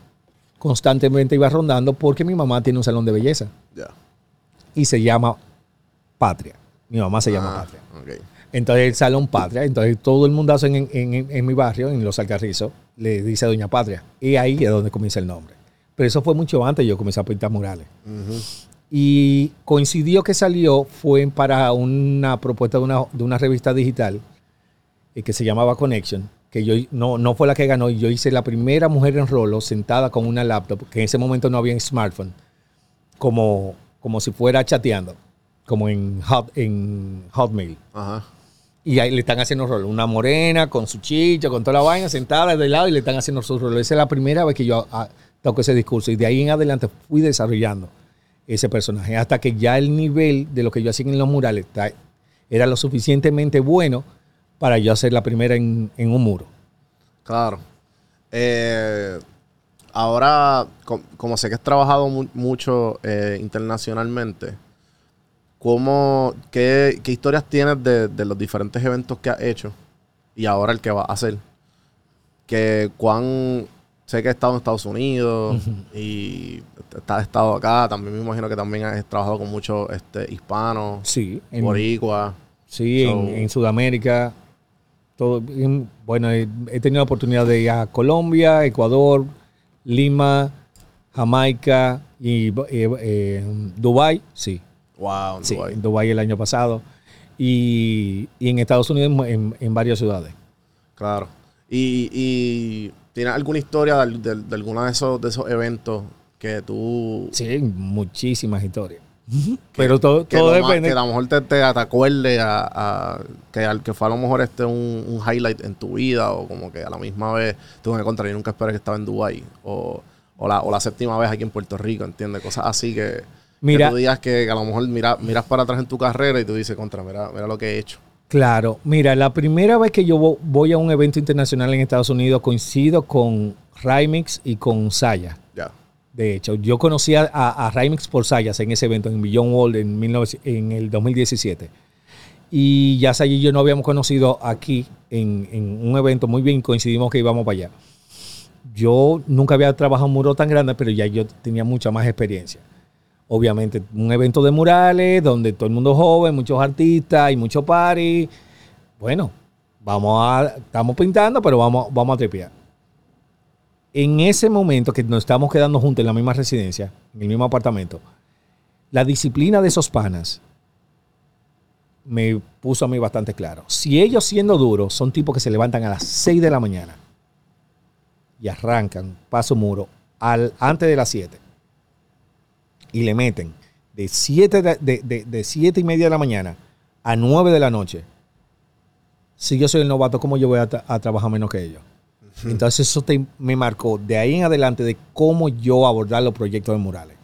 [SPEAKER 2] constantemente iba rondando porque mi mamá tiene un salón de belleza
[SPEAKER 1] Ya.
[SPEAKER 2] y se llama Patria. Mi mamá se llama
[SPEAKER 1] Ah,
[SPEAKER 2] Patria.
[SPEAKER 1] ok.
[SPEAKER 2] Entonces el Salón Patria, entonces todo el mundo en, en- en- en mi barrio, en Los Alcarrizos, le dice Doña Patria. Y ahí es donde comienza el nombre. Pero eso fue mucho antes yo comencé a pintar murales. Y coincidió que salió, fue para una propuesta de una, de una revista digital eh, que se llamaba Connection, que yo no, no fue la que ganó, y yo hice la primera mujer en rolo sentada con una laptop, que en ese momento no había smartphone, como, como si fuera chateando, como en, hot, en Hotmail.
[SPEAKER 1] Ajá.
[SPEAKER 2] Y ahí le están haciendo rol. Una morena con su chicho, con toda la vaina, sentada de lado y le están haciendo su rol. Esa es la primera vez que yo ah, toco ese discurso. Y de ahí en adelante fui desarrollando ese personaje. Hasta que ya el nivel de lo que yo hacía en los murales era lo suficientemente bueno para yo hacer la primera en, un muro.
[SPEAKER 1] Claro. Eh, ahora, como sé que has trabajado mucho eh, internacionalmente, ¿cómo, qué, historias tienes de, los diferentes eventos que has hecho y ahora el que vas a hacer? Que cuán sé que has estado en Estados Unidos y has estado acá. También me imagino que también has trabajado con muchos este, hispanos,
[SPEAKER 2] sí,
[SPEAKER 1] en, boricua.
[SPEAKER 2] Sí, en, Sudamérica. Todo, bueno, he, tenido la oportunidad de ir a Colombia, Ecuador, Lima, Jamaica y eh, eh, Dubai, sí.
[SPEAKER 1] Wow,
[SPEAKER 2] sí, en Dubai el año pasado. Y, en Estados Unidos en, varias ciudades.
[SPEAKER 1] Claro. Y, y ¿tienes alguna historia de, de, alguno de esos, de esos eventos que tú...
[SPEAKER 2] Sí, muchísimas historias. Pero todo, todo depende.
[SPEAKER 1] que a lo mejor te, te, acuerde a, que, al que fue a lo mejor este un, un, highlight en tu vida o como que a la misma vez tuve que encontrar y nunca esperé que estaba en Dubai o, o, la, o la séptima vez aquí en Puerto Rico, ¿entiendes? Cosas así que, mira, tú digas que, a lo mejor mira, miras para atrás en tu carrera y tú dices, contra, mira, mira lo que he hecho.
[SPEAKER 2] Claro, mira, la primera vez que yo voy a un evento internacional en Estados Unidos coincido con Rymix y con Saya.
[SPEAKER 1] Ya.
[SPEAKER 2] De hecho, yo conocí a, a por Sayas en ese evento, en Beyond World, en, en el 2017. Y ya Saya y yo no habíamos conocido aquí en, un evento muy bien, coincidimos que íbamos para allá. Yo nunca había trabajado en un muro tan grande, pero ya yo tenía mucha más experiencia. Obviamente, un evento de murales donde todo el mundo joven, muchos artistas y mucho party. Bueno, vamos a, estamos pintando, pero vamos, vamos a trepear en ese momento que nos estamos quedando juntos en la misma residencia, en el mismo apartamento, la disciplina de esos panas me puso a mí bastante claro. Si ellos siendo duros son tipos que se levantan a las 6 de la mañana y arrancan paso muro al, antes de las 7 y le meten de 7 de, de, siete y media de la mañana a 9 de la noche, si yo soy el novato, ¿cómo yo voy a trabajar menos que ellos? Entonces eso me marcó de ahí en adelante de cómo yo abordar los proyectos de murales.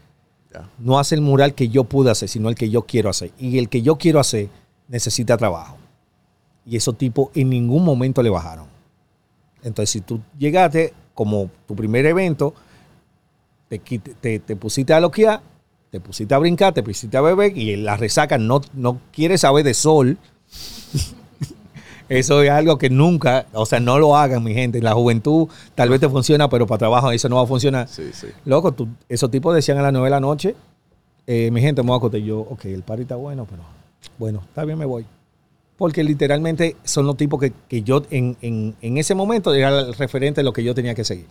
[SPEAKER 2] No hacer el mural que yo pude hacer, sino el que yo quiero hacer. Y el que yo quiero hacer necesita trabajo. Y esos tipos en ningún momento le bajaron. Entonces si tú llegaste como tu primer evento, te, te, te pusiste a loquear, te pusiste a brincar, te pusiste a beber y la resaca no, no quiere saber de sol. Eso es algo que nunca, o sea, no lo hagan, mi gente. La juventud tal vez te funciona, pero para trabajo eso no va a funcionar.
[SPEAKER 1] Sí, sí.
[SPEAKER 2] Loco, tú, esos tipos decían a las 9 de la noche, eh, mi gente, me voy a acostar. Yo, ok, el party está bueno, pero bueno, está bien, me voy. Porque literalmente son los tipos que, yo en, ese momento era el referente de lo que yo tenía que seguir.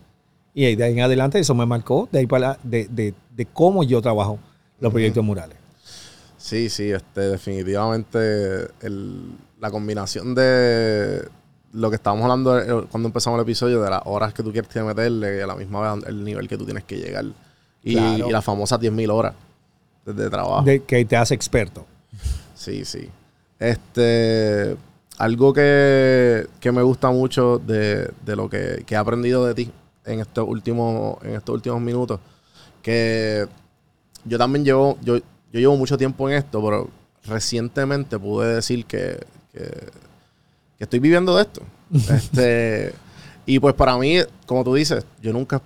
[SPEAKER 2] Y de ahí en adelante eso me marcó de ahí para de, de, cómo yo trabajo los proyectos murales.
[SPEAKER 1] Sí, sí, este, definitivamente el, la combinación de lo que estábamos hablando eh, cuando empezamos el episodio, de las horas que tú quieres meterle y a la misma vez el nivel que tú tienes que llegar. Y, la famosa 10.000 horas de, trabajo.
[SPEAKER 2] De, que te hace experto.
[SPEAKER 1] Sí, sí. Este, algo que, me gusta mucho de, lo que, he aprendido de ti en estos últimos, en estos últimos minutos, que yo también llevo, yo, yo llevo mucho tiempo en esto, pero recientemente pude decir que, que, estoy viviendo de esto. este, y pues para mí, como tú dices, yo nunca,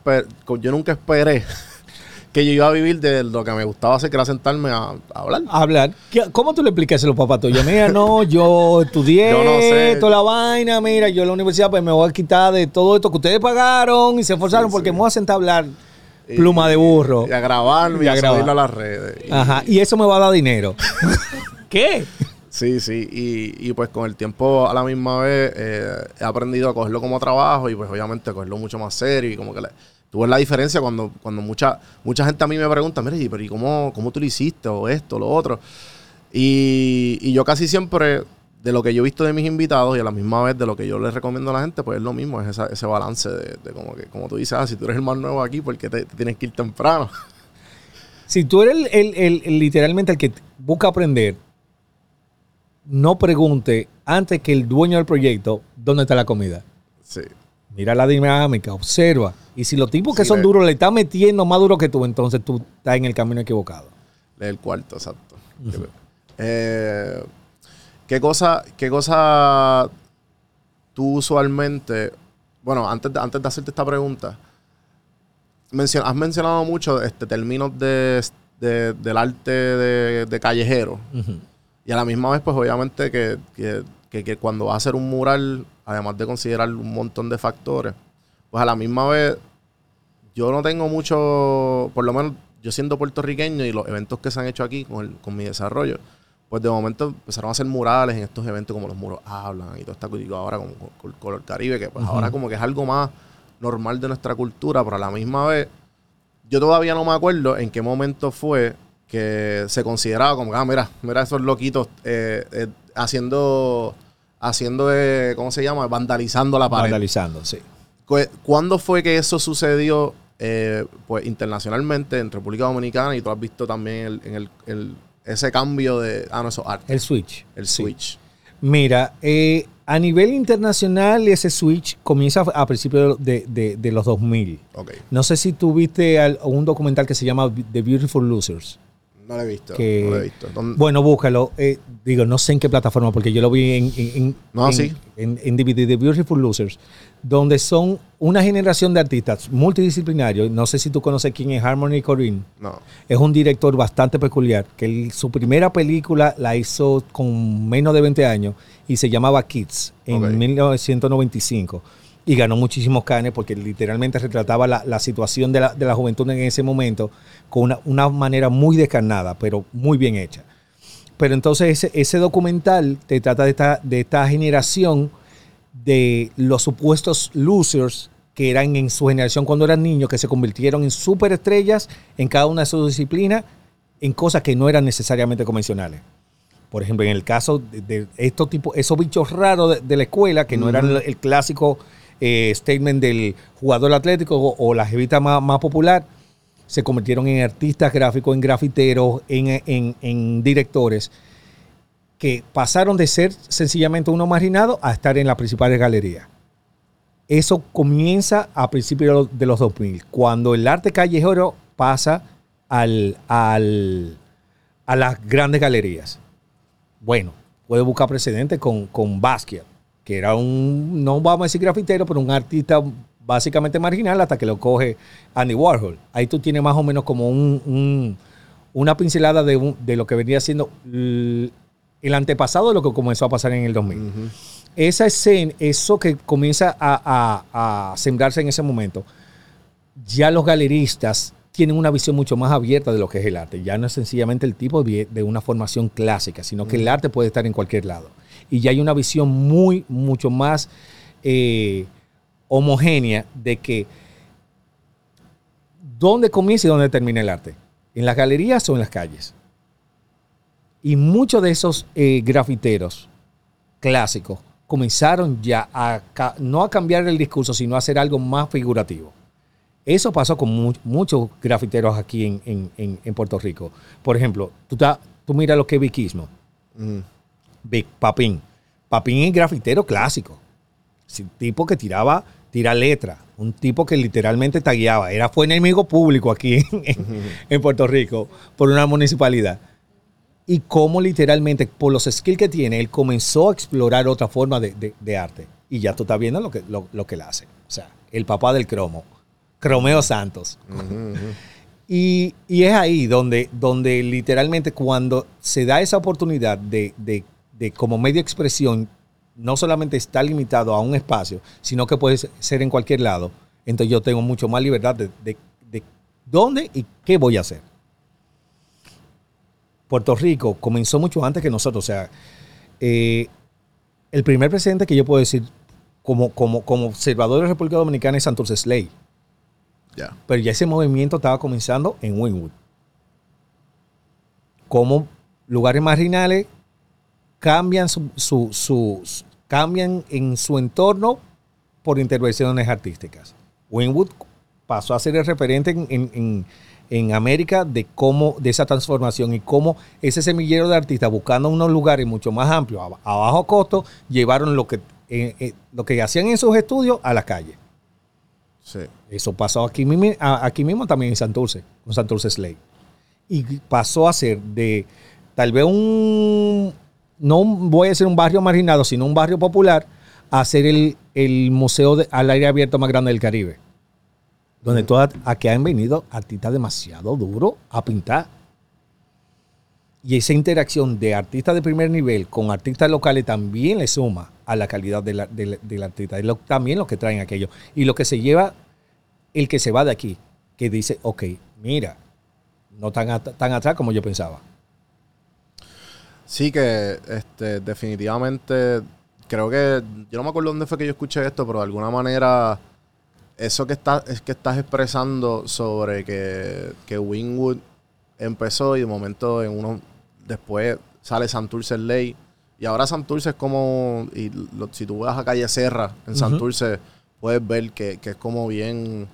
[SPEAKER 1] yo nunca esperé que yo iba a vivir de lo que me gustaba hacer, que era sentarme a, hablar.
[SPEAKER 2] A hablar. ¿Cómo tú le explicas a los papás tuyos? Mira, no, yo estudié yo no sé. toda la vaina, mira, yo en la universidad pues me voy a quitar de todo esto que ustedes pagaron y se esforzaron porque me voy a sentar a hablar pluma de burro.
[SPEAKER 1] Y a grabarme y, a, a a las redes.
[SPEAKER 2] Ajá, y eso me va a dar dinero. ¿Qué?
[SPEAKER 1] Sí, sí, y, y, pues con el tiempo a la misma vez eh, he aprendido a cogerlo como trabajo y pues obviamente a cogerlo mucho más serio y como que tú ves la diferencia cuando, cuando mucha, mucha gente a mí me pregunta, mire, pero ¿y cómo, cómo tú lo hiciste? O esto, lo otro. Y, y yo casi siempre, de lo que yo he visto de mis invitados y a la misma vez de lo que yo les recomiendo a la gente, pues es lo mismo, es ese balance de, como que, como tú dices, ah, si tú eres el más nuevo aquí, ¿por qué te, tienes que ir temprano?
[SPEAKER 2] Si tú eres el, el, literalmente el que busca aprender, no pregunte antes que el dueño del proyecto dónde está la comida.
[SPEAKER 1] Sí.
[SPEAKER 2] Mira la dinámica, observa. Y si los tipos que
[SPEAKER 1] Sí,
[SPEAKER 2] son
[SPEAKER 1] ve.
[SPEAKER 2] duros le están metiendo más duro que tú, entonces tú estás en el camino equivocado.
[SPEAKER 1] Lee el cuarto, exacto. Eh, ¿Qué cosa, qué cosa tú usualmente, bueno, antes de, antes de hacerte esta pregunta, mencion- has mencionado mucho este, términos de, de- del arte de, de callejero. Y a la misma vez, pues obviamente que, que- que- que cuando vas a hacer un mural, además de considerar un montón de factores, pues a la misma vez yo no tengo mucho, por lo menos yo siendo puertorriqueño y los eventos que se han hecho aquí con, el- con mi desarrollo, pues de momento empezaron a hacer murales en estos eventos como los muros hablan y todo digo ahora con, con el color caribe, que pues ahora como que es algo más normal de nuestra cultura, pero a la misma vez yo todavía no me acuerdo en qué momento fue que se consideraba como, ah, mira, mira esos loquitos eh, eh, haciendo, haciendo, eh, ¿cómo se llama? Vandalizando la pared.
[SPEAKER 2] Vandalizando, sí.
[SPEAKER 1] Cu- ¿Cuándo fue que eso sucedió eh, pues internacionalmente en República Dominicana y tú has visto también el- en el, el- ese cambio de, ah, no, eso, arte,
[SPEAKER 2] El switch.
[SPEAKER 1] el
[SPEAKER 2] Sí.
[SPEAKER 1] switch?
[SPEAKER 2] Mira, eh, a nivel internacional ese switch comienza a principios de, de- de los 2000.
[SPEAKER 1] Ok,
[SPEAKER 2] No sé si tú viste al- un documental que se llama The Beautiful Losers.
[SPEAKER 1] No lo he visto,
[SPEAKER 2] Que-
[SPEAKER 1] no lo he visto. ¿Dónde-
[SPEAKER 2] Bueno, búscalo. Eh, digo, no sé en qué plataforma, porque yo lo vi en,
[SPEAKER 1] No,
[SPEAKER 2] en-
[SPEAKER 1] sí.
[SPEAKER 2] en- en DVD, The Beautiful Losers, donde son una generación de artistas multidisciplinarios. No sé si tú conoces quién es Harmony Corinne.
[SPEAKER 1] no,
[SPEAKER 2] Es un director bastante peculiar, que él- su primera película la hizo con menos de 20 años y se llamaba Kids en
[SPEAKER 1] Ok.
[SPEAKER 2] 1995. Y ganó muchísimos canes porque literalmente retrataba la, la situación de la, de la juventud en ese momento con una, una manera muy descarnada, pero muy bien hecha. Pero entonces ese, ese documental te trata de esta, de esta generación de los supuestos losers que eran en su generación cuando eran niños, que se convirtieron en superestrellas en cada una de sus disciplinas, en cosas que no eran necesariamente convencionales. Por ejemplo, en el caso de, de estos tipos, esos bichos raros de, de la escuela, que no eran el clásico eh, statement del jugador atlético o, o la jevita más, popular, se convirtieron en artistas gráficos, en grafiteros, en, en- directores, que pasaron de ser sencillamente unos marginados a estar en las principales galerías. Eso comienza a principios de los 2000, cuando el arte callejero pasa al, al- a las grandes galerías. Bueno, puede buscar precedentes con, con Basquiat, que era un, no vamos a decir grafitero, pero un artista básicamente marginal hasta que lo coge Andy Warhol. Ahí tú tienes más o menos como un- un- una pincelada de, un- de lo que venía siendo el antepasado de lo que comenzó a pasar en el 2000
[SPEAKER 1] Ujú.
[SPEAKER 2] esa escena, eso que comienza a, a- a sembrarse en ese momento, ya los galeristas tienen una visión mucho más abierta de lo que es el arte. Ya no es sencillamente el tipo de una formación clásica, sino que el arte puede estar en cualquier lado. Y ya hay una visión muy, mucho más eh, homogénea de que dónde comienza y dónde termina el arte. ¿En las galerías o en las calles? Y muchos de esos eh, grafiteros clásicos comenzaron ya a no a cambiar el discurso, sino a hacer algo más figurativo. Eso pasó con mu- muchos grafiteros aquí en, en- en- Puerto Rico. Por ejemplo, tú, tú mira lo que es Viquismo. Vic Papín. Papín es grafitero clásico. Es un tipo que tiraba, tira letra. Un tipo que literalmente tagueaba. Era, fue enemigo público aquí en, Puerto Rico por una municipalidad. Y cómo literalmente, por los skills que tiene, él comenzó a explorar otra forma de, de- de arte. Y ya tú estás viendo lo que, lo, lo que él hace. O sea, el papá del cromo. Cromeo Santos. Y, y es ahí donde, donde literalmente cuando se da esa oportunidad de, de- de como medio de expresión, no solamente está limitado a un espacio, sino que puede ser en cualquier lado, entonces yo tengo mucho más libertad de, de- de dónde y qué voy a hacer. Puerto Rico comenzó mucho antes que nosotros, o sea, eh, el primer presidente que yo puedo decir como, como, como observador de la República Dominicana es Santos Slay.
[SPEAKER 1] Ya.
[SPEAKER 2] Pero ya ese movimiento estaba comenzando en Wynwood. Cómo lugares marginales cambian, su, su- cambian en su entorno por intervenciones artísticas. Wynwood pasó a ser el referente en, en- en- en América de cómo, de esa transformación y cómo ese semillero de artistas buscando unos lugares mucho más amplios, a, a bajo costo, llevaron lo que, eh, eh, lo que hacían en sus estudios a la calle.
[SPEAKER 1] Sí.
[SPEAKER 2] Eso pasó aquí, mismo- aquí mismo también en Santurce, con Santurce Slade. Y pasó a ser de tal vez un, no voy a decir un barrio marginado, sino un barrio popular, a ser el, el museo de- al aire abierto más grande del Caribe. Donde todas, aquí han venido artistas demasiado duros a pintar. Y esa interacción de artistas de primer nivel con artistas locales también le suma a la calidad de la- del- del artista. Es lo- también lo que traen aquello. Y lo que se lleva el que se va de aquí, que dice, ok, mira, no tan, tan atrás como yo pensaba.
[SPEAKER 1] Sí, que este, definitivamente creo que yo no me acuerdo dónde fue que yo escuché esto, pero de alguna manera eso que estás es que estás expresando sobre que, que Wingwood empezó y de momento en uno después sale Santurce Ley y ahora Santurce es como y lo- si tú vas a calle Serra en
[SPEAKER 2] Ujú.
[SPEAKER 1] Santurce puedes ver que, que es como bien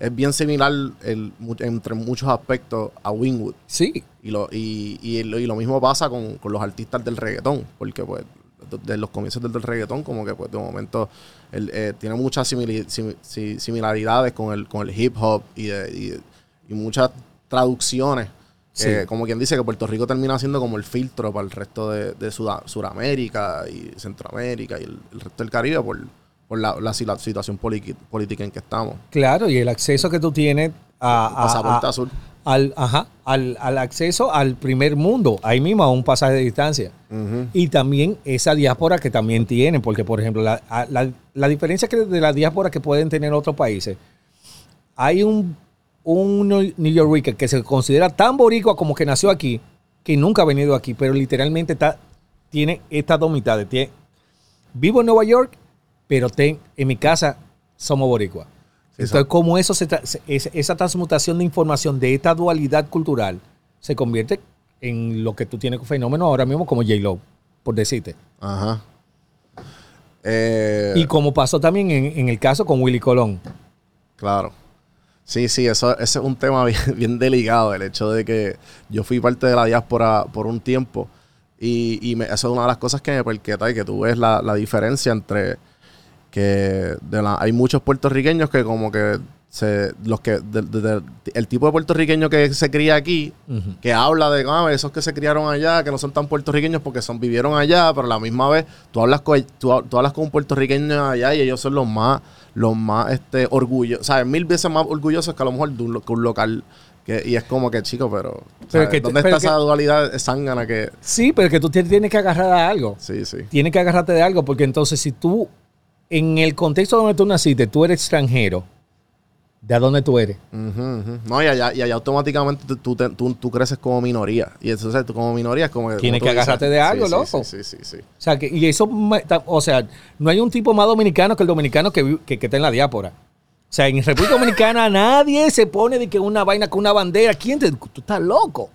[SPEAKER 1] es bien similar el, entre muchos aspectos a Wingwood
[SPEAKER 2] Sí,
[SPEAKER 1] y lo, y, y lo, y lo mismo pasa con, con los artistas del reggaetón, porque pues de, de los comienzos del, del reggaetón, como que pues de momento él, eh, tiene muchas simili- sim- si- similaridades con el, con el hip hop y, de- y- y muchas traducciones.
[SPEAKER 2] Sí.
[SPEAKER 1] Eh, como quien dice que Puerto Rico termina siendo como el filtro para el resto de, de Suda- Sudamérica y Centroamérica y el, el resto del Caribe por, por la, la si- la situación política en que estamos.
[SPEAKER 2] claro, y el acceso que tú tienes a, a-
[SPEAKER 1] Pasaporte
[SPEAKER 2] a-
[SPEAKER 1] azul.
[SPEAKER 2] al, ajá, al, al acceso al primer mundo, ahí mismo a un pasaje de distancia. Y también esa diáspora que también tienen, porque por ejemplo, la, la- la diferencia que de la diáspora que pueden tener otros países, hay un, un New New Yorker que se considera tan boricua como que nació aquí, que nunca ha venido aquí, pero literalmente está, tiene estas dos mitades. Tiene, vivo en Nueva York, pero ten- en mi casa somos boricuas.
[SPEAKER 1] Sí,
[SPEAKER 2] Entonces, como eso se esa transmutación de información de esta dualidad cultural se convierte en lo que tú tienes fenómeno ahora mismo como J-Lo, por decirte.
[SPEAKER 1] Ajá. Eh,
[SPEAKER 2] Y como pasó también en, en el caso con Willy Colón.
[SPEAKER 1] Claro. Sí, sí, eso, ese es un tema bien, bien delicado, el hecho de que yo fui parte de la diáspora por un tiempo y, y me- eso es una de las cosas que me perqueta y que tú ves la, la diferencia entre que de la- hay muchos puertorriqueños que como que se, los que de- de- de- el tipo de puertorriqueño que se cría aquí que habla de ah, esos que se criaron allá, que no son tan puertorriqueños porque son vivieron allá, pero a la misma vez tú hablas con tú, tú hablas con un puertorriqueño allá y ellos son los más los más este orgullosos, sabes, mil veces más orgullosos que a lo mejor de un, que un local que, y es como que chico, pero, ¿dónde
[SPEAKER 2] pero
[SPEAKER 1] está
[SPEAKER 2] que-
[SPEAKER 1] esa dualidad zángana que
[SPEAKER 2] Sí, pero que tú tienes que agarrar a algo.
[SPEAKER 1] sí, sí.
[SPEAKER 2] Tienes que agarrarte de algo, porque entonces si tú, en el contexto donde tú naciste, tú eres extranjero, ¿de dónde tú eres?
[SPEAKER 1] No, y allá, y allá automáticamente tú, tú, te- tú- tú creces como minoría. Y entonces tú como minoría es como que...
[SPEAKER 2] Tienes que
[SPEAKER 1] dices,
[SPEAKER 2] agarrarte de algo,
[SPEAKER 1] sí,
[SPEAKER 2] loco.
[SPEAKER 1] Sí, sí, sí, sí.
[SPEAKER 2] O sea, que, y eso, o sea, no hay un tipo más dominicano que el dominicano que, que, que está en la diáspora. O sea, en República Dominicana nadie se pone de que una vaina con una bandera. ¿Quién te.? Tú estás loco.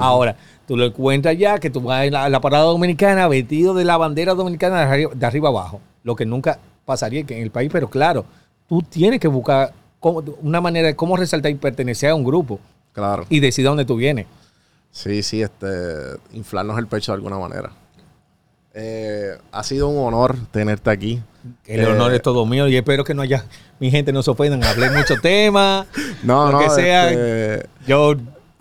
[SPEAKER 2] Ahora, tú lo encuentras ya que tú vas la, a la parada dominicana vestido de la bandera dominicana de arriba, de arriba abajo. Lo que nunca pasaría en el país, pero claro, tú tienes que buscar cómo- una manera de cómo resaltar y pertenecer a un grupo
[SPEAKER 1] Claro.
[SPEAKER 2] y decir dónde tú vienes.
[SPEAKER 1] Sí, sí, este, inflarnos el pecho de alguna manera. Eh, ha sido un honor tenerte aquí.
[SPEAKER 2] El
[SPEAKER 1] Eh,
[SPEAKER 2] honor es todo mío y espero que no haya, mi gente no se ofendan, hablé mucho tema,
[SPEAKER 1] No,
[SPEAKER 2] lo
[SPEAKER 1] no,
[SPEAKER 2] que sea.
[SPEAKER 1] este,
[SPEAKER 2] yo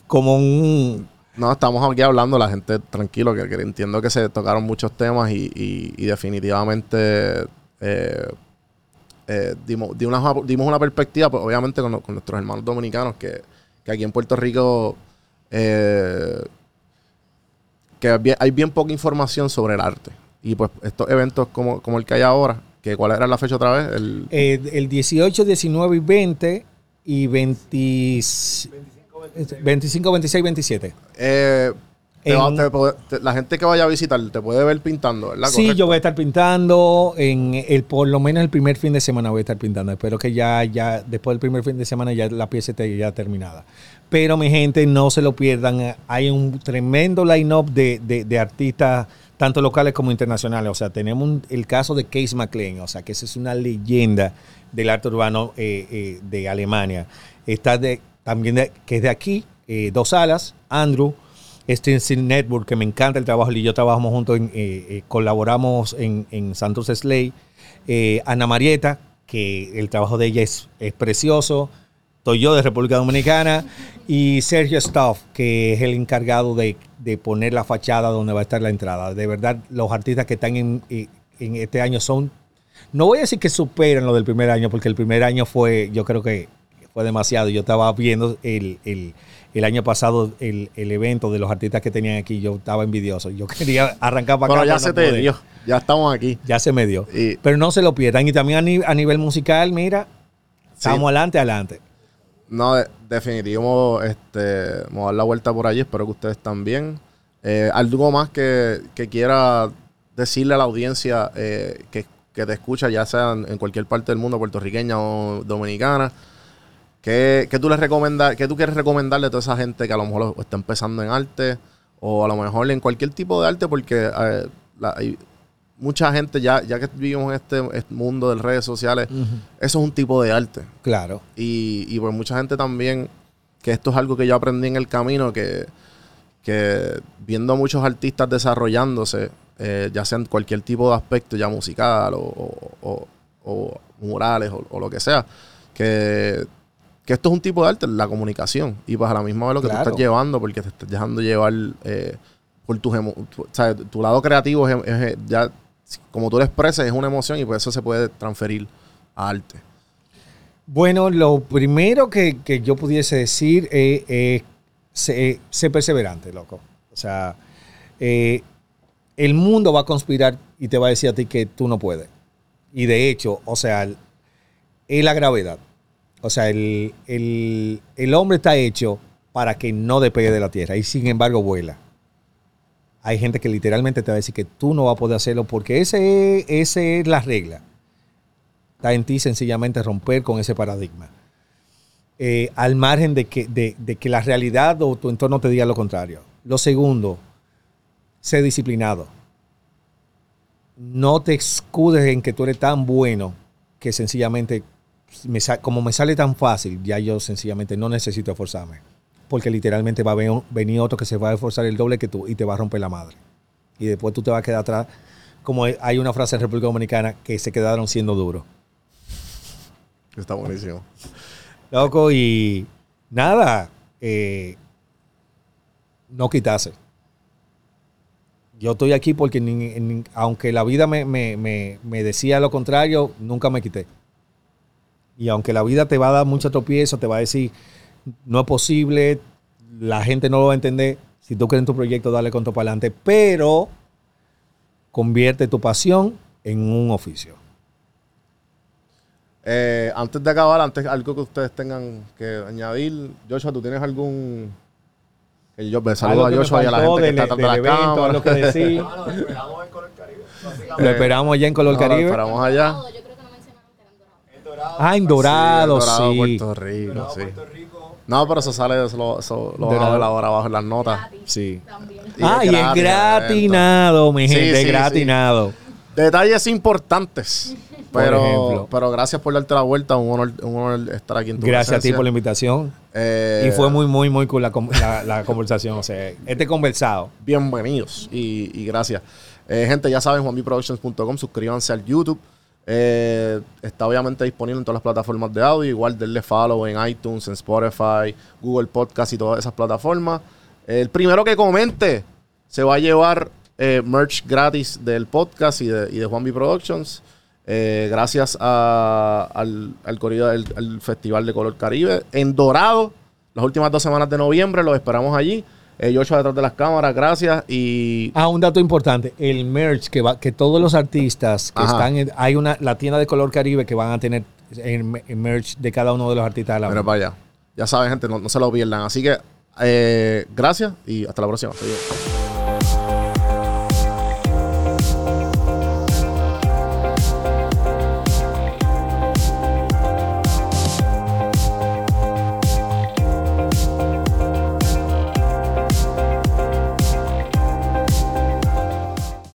[SPEAKER 2] como un...
[SPEAKER 1] no, estamos aquí hablando, la gente tranquilo, que, entiendo que se tocaron muchos temas y, definitivamente eh, eh, dimos, di una- dimos una perspectiva, pues, obviamente con, nuestros hermanos dominicanos, que, que aquí en Puerto Rico eh, que hay bien- poca información sobre el arte. Y pues estos eventos como, como el que hay ahora, que ¿cuál era la fecha otra vez? El,
[SPEAKER 2] el 18, 19 y 20 y 20 25, 26, 27.
[SPEAKER 1] eh, te
[SPEAKER 2] En-
[SPEAKER 1] va- te puede- te- la gente que vaya a visitar te puede ver pintando, ¿verdad?
[SPEAKER 2] Sí,
[SPEAKER 1] Correcto.
[SPEAKER 2] yo voy a estar pintando en el por lo menos el primer fin de semana voy a estar pintando. Espero que ya ya después del primer fin de semana ya la pieza esté ya terminada. Pero mi gente no se lo pierdan. Hay un tremendo line-up de, de- de artistas tanto locales como internacionales. O sea, tenemos un- el caso de Case McLean, o sea, que esa es una leyenda del arte urbano eh, eh, de Alemania. Está de también que es de aquí, eh, Dos Alas, Andrew, Stencil Network, que me encanta el trabajo, y yo trabajamos juntos, en, eh, eh, colaboramos en, en Santos Slay, Ana Marieta, que el trabajo de ella es, es precioso, estoy yo de República Dominicana, y Sergio Stoff, que es el encargado de, de poner la fachada donde va a estar la entrada. De verdad, los artistas que están en- en este año son, no voy a decir que superan lo del primer año, porque el primer año fue, yo creo que fue demasiado. Yo estaba viendo el, el- el año pasado el, el evento de los artistas que tenían aquí, yo estaba envidioso. Yo quería arrancar para
[SPEAKER 1] Pero
[SPEAKER 2] acá.
[SPEAKER 1] ya se
[SPEAKER 2] no
[SPEAKER 1] te dio. Ya estamos aquí.
[SPEAKER 2] Ya se me dio.
[SPEAKER 1] Y-
[SPEAKER 2] Pero no se lo pierdan. Y también a, ni- a nivel musical, mira, estamos adelante, adelante.
[SPEAKER 1] No, de- definitivo, este, vamos a dar la vuelta por allí. Espero que ustedes también. Eh, algo más que, que quiera decirle a la audiencia eh, que, que te escucha, ya sea en cualquier parte del mundo, puertorriqueña o dominicana. ¿Qué, qué tú les qué tú quieres recomendarle a toda esa gente que a lo mejor está empezando en arte o a lo mejor en cualquier tipo de arte? Porque eh, la- hay mucha gente, ya, ya que vivimos en este, este mundo de redes sociales, eso es un tipo de arte.
[SPEAKER 2] Claro.
[SPEAKER 1] Y, y por mucha gente también, que esto es algo que yo aprendí en el camino, que, que viendo a muchos artistas desarrollándose, eh, ya sea en cualquier tipo de aspecto, ya musical o, o- o- o murales o lo que sea, que, que esto es un tipo de arte, la comunicación. Y pues a la misma vez lo que
[SPEAKER 2] Claro.
[SPEAKER 1] tú estás llevando, porque te estás dejando llevar eh, por tus tu, lado creativo, es, es- ya, como tú lo expresas, es una emoción y pues eso se puede transferir a arte.
[SPEAKER 2] Bueno, lo primero que, que yo pudiese decir es, ser, ser perseverante, loco. O sea, eh, el mundo va a conspirar y te va a decir a ti que tú no puedes. Y de hecho, o sea, es la gravedad. O sea, el, el- el hombre está hecho para que no despegue de la tierra y sin embargo vuela. Hay gente que literalmente te va a decir que tú no vas a poder hacerlo porque ese es, ese es la regla. Está en ti sencillamente romper con ese paradigma. Eh, al margen de que, de, de que la realidad o tu entorno te diga lo contrario. Lo segundo, sé disciplinado. No te escudes en que tú eres tan bueno que sencillamente, me como me sale tan fácil, ya yo sencillamente no necesito esforzarme. Porque literalmente va a ven- venir otro que se va a esforzar el doble que tú y te va a romper la madre. Y después tú te vas a quedar atrás. Como hay una frase en República Dominicana que se quedaron siendo duros.
[SPEAKER 1] Está buenísimo.
[SPEAKER 2] Loco, y nada, eh, no quitarse. Yo estoy aquí porque ni- ni- aunque la vida me, me- me- me decía lo contrario, nunca me quité. Y aunque la vida te va a dar mucho tropiezo, te va a decir, no es posible, la gente no lo va a entender, si tú crees en tu proyecto, dale con todo para adelante, pero convierte tu pasión en un oficio.
[SPEAKER 1] Eh, antes de acabar, antes algo que ustedes tengan que añadir, Joshua, ¿tú tienes algún que yo me saludo a Joshua y a la gente que está de la
[SPEAKER 2] evento,
[SPEAKER 1] cámara?
[SPEAKER 2] algo que decir.
[SPEAKER 3] Ah, no, esperamos en Color Caribe.
[SPEAKER 2] Lo esperamos allá en Color
[SPEAKER 1] No, lo
[SPEAKER 2] Caribe.
[SPEAKER 1] esperamos allá.
[SPEAKER 4] Yo creo que no mencionaron que eran dorados.
[SPEAKER 3] El Dorado.
[SPEAKER 2] Ah, en Dorado,
[SPEAKER 1] Sí, Dorado,
[SPEAKER 2] sí.
[SPEAKER 1] Puerto Rico,
[SPEAKER 3] Dorado,
[SPEAKER 1] sí.
[SPEAKER 3] Puerto Rico.
[SPEAKER 1] No, pero eso sale, eso lo, eso lo a ver ahora abajo en las notas.
[SPEAKER 4] Gratis.
[SPEAKER 2] Sí.
[SPEAKER 4] También.
[SPEAKER 1] Y
[SPEAKER 2] ah,
[SPEAKER 1] es
[SPEAKER 2] y es
[SPEAKER 1] gratis
[SPEAKER 2] gratinado, mi gente,
[SPEAKER 1] sí, sí.
[SPEAKER 2] gratinado.
[SPEAKER 1] Detalles importantes.
[SPEAKER 2] Por
[SPEAKER 1] Pero,
[SPEAKER 2] ejemplo.
[SPEAKER 1] pero gracias por darte la vuelta. Un honor, un honor estar aquí en tu
[SPEAKER 2] Gracias a ti por la invitación.
[SPEAKER 1] Eh,
[SPEAKER 2] y fue muy, muy, muy cool la, la- la conversación. O sea, este conversado.
[SPEAKER 1] bienvenidos y, y gracias. Eh, gente, ya saben, juanbiproductions.com, suscríbanse al YouTube. Eh, está obviamente disponible en todas las plataformas de audio. Igual denle follow en iTunes, en Spotify, Google Podcast y todas esas plataformas. El primero que comente se va a llevar eh, merch gratis del podcast y de, y de Juanvi Productions. Eh, gracias al, al, corrido- al- al Festival de Color Caribe en Dorado. Las últimas dos semanas de noviembre los esperamos allí. Eh, Joshua detrás de las cámaras, gracias. Y
[SPEAKER 2] Ah, un dato importante. El merch que va, que todos los artistas que
[SPEAKER 1] Ajá.
[SPEAKER 2] están en, hay una, la tienda de color Caribe que van a tener en, en merch de cada uno de los artistas de la
[SPEAKER 1] Mira para allá. Ya saben, gente, no, no se lo pierdan. Así que, eh, gracias y hasta la próxima.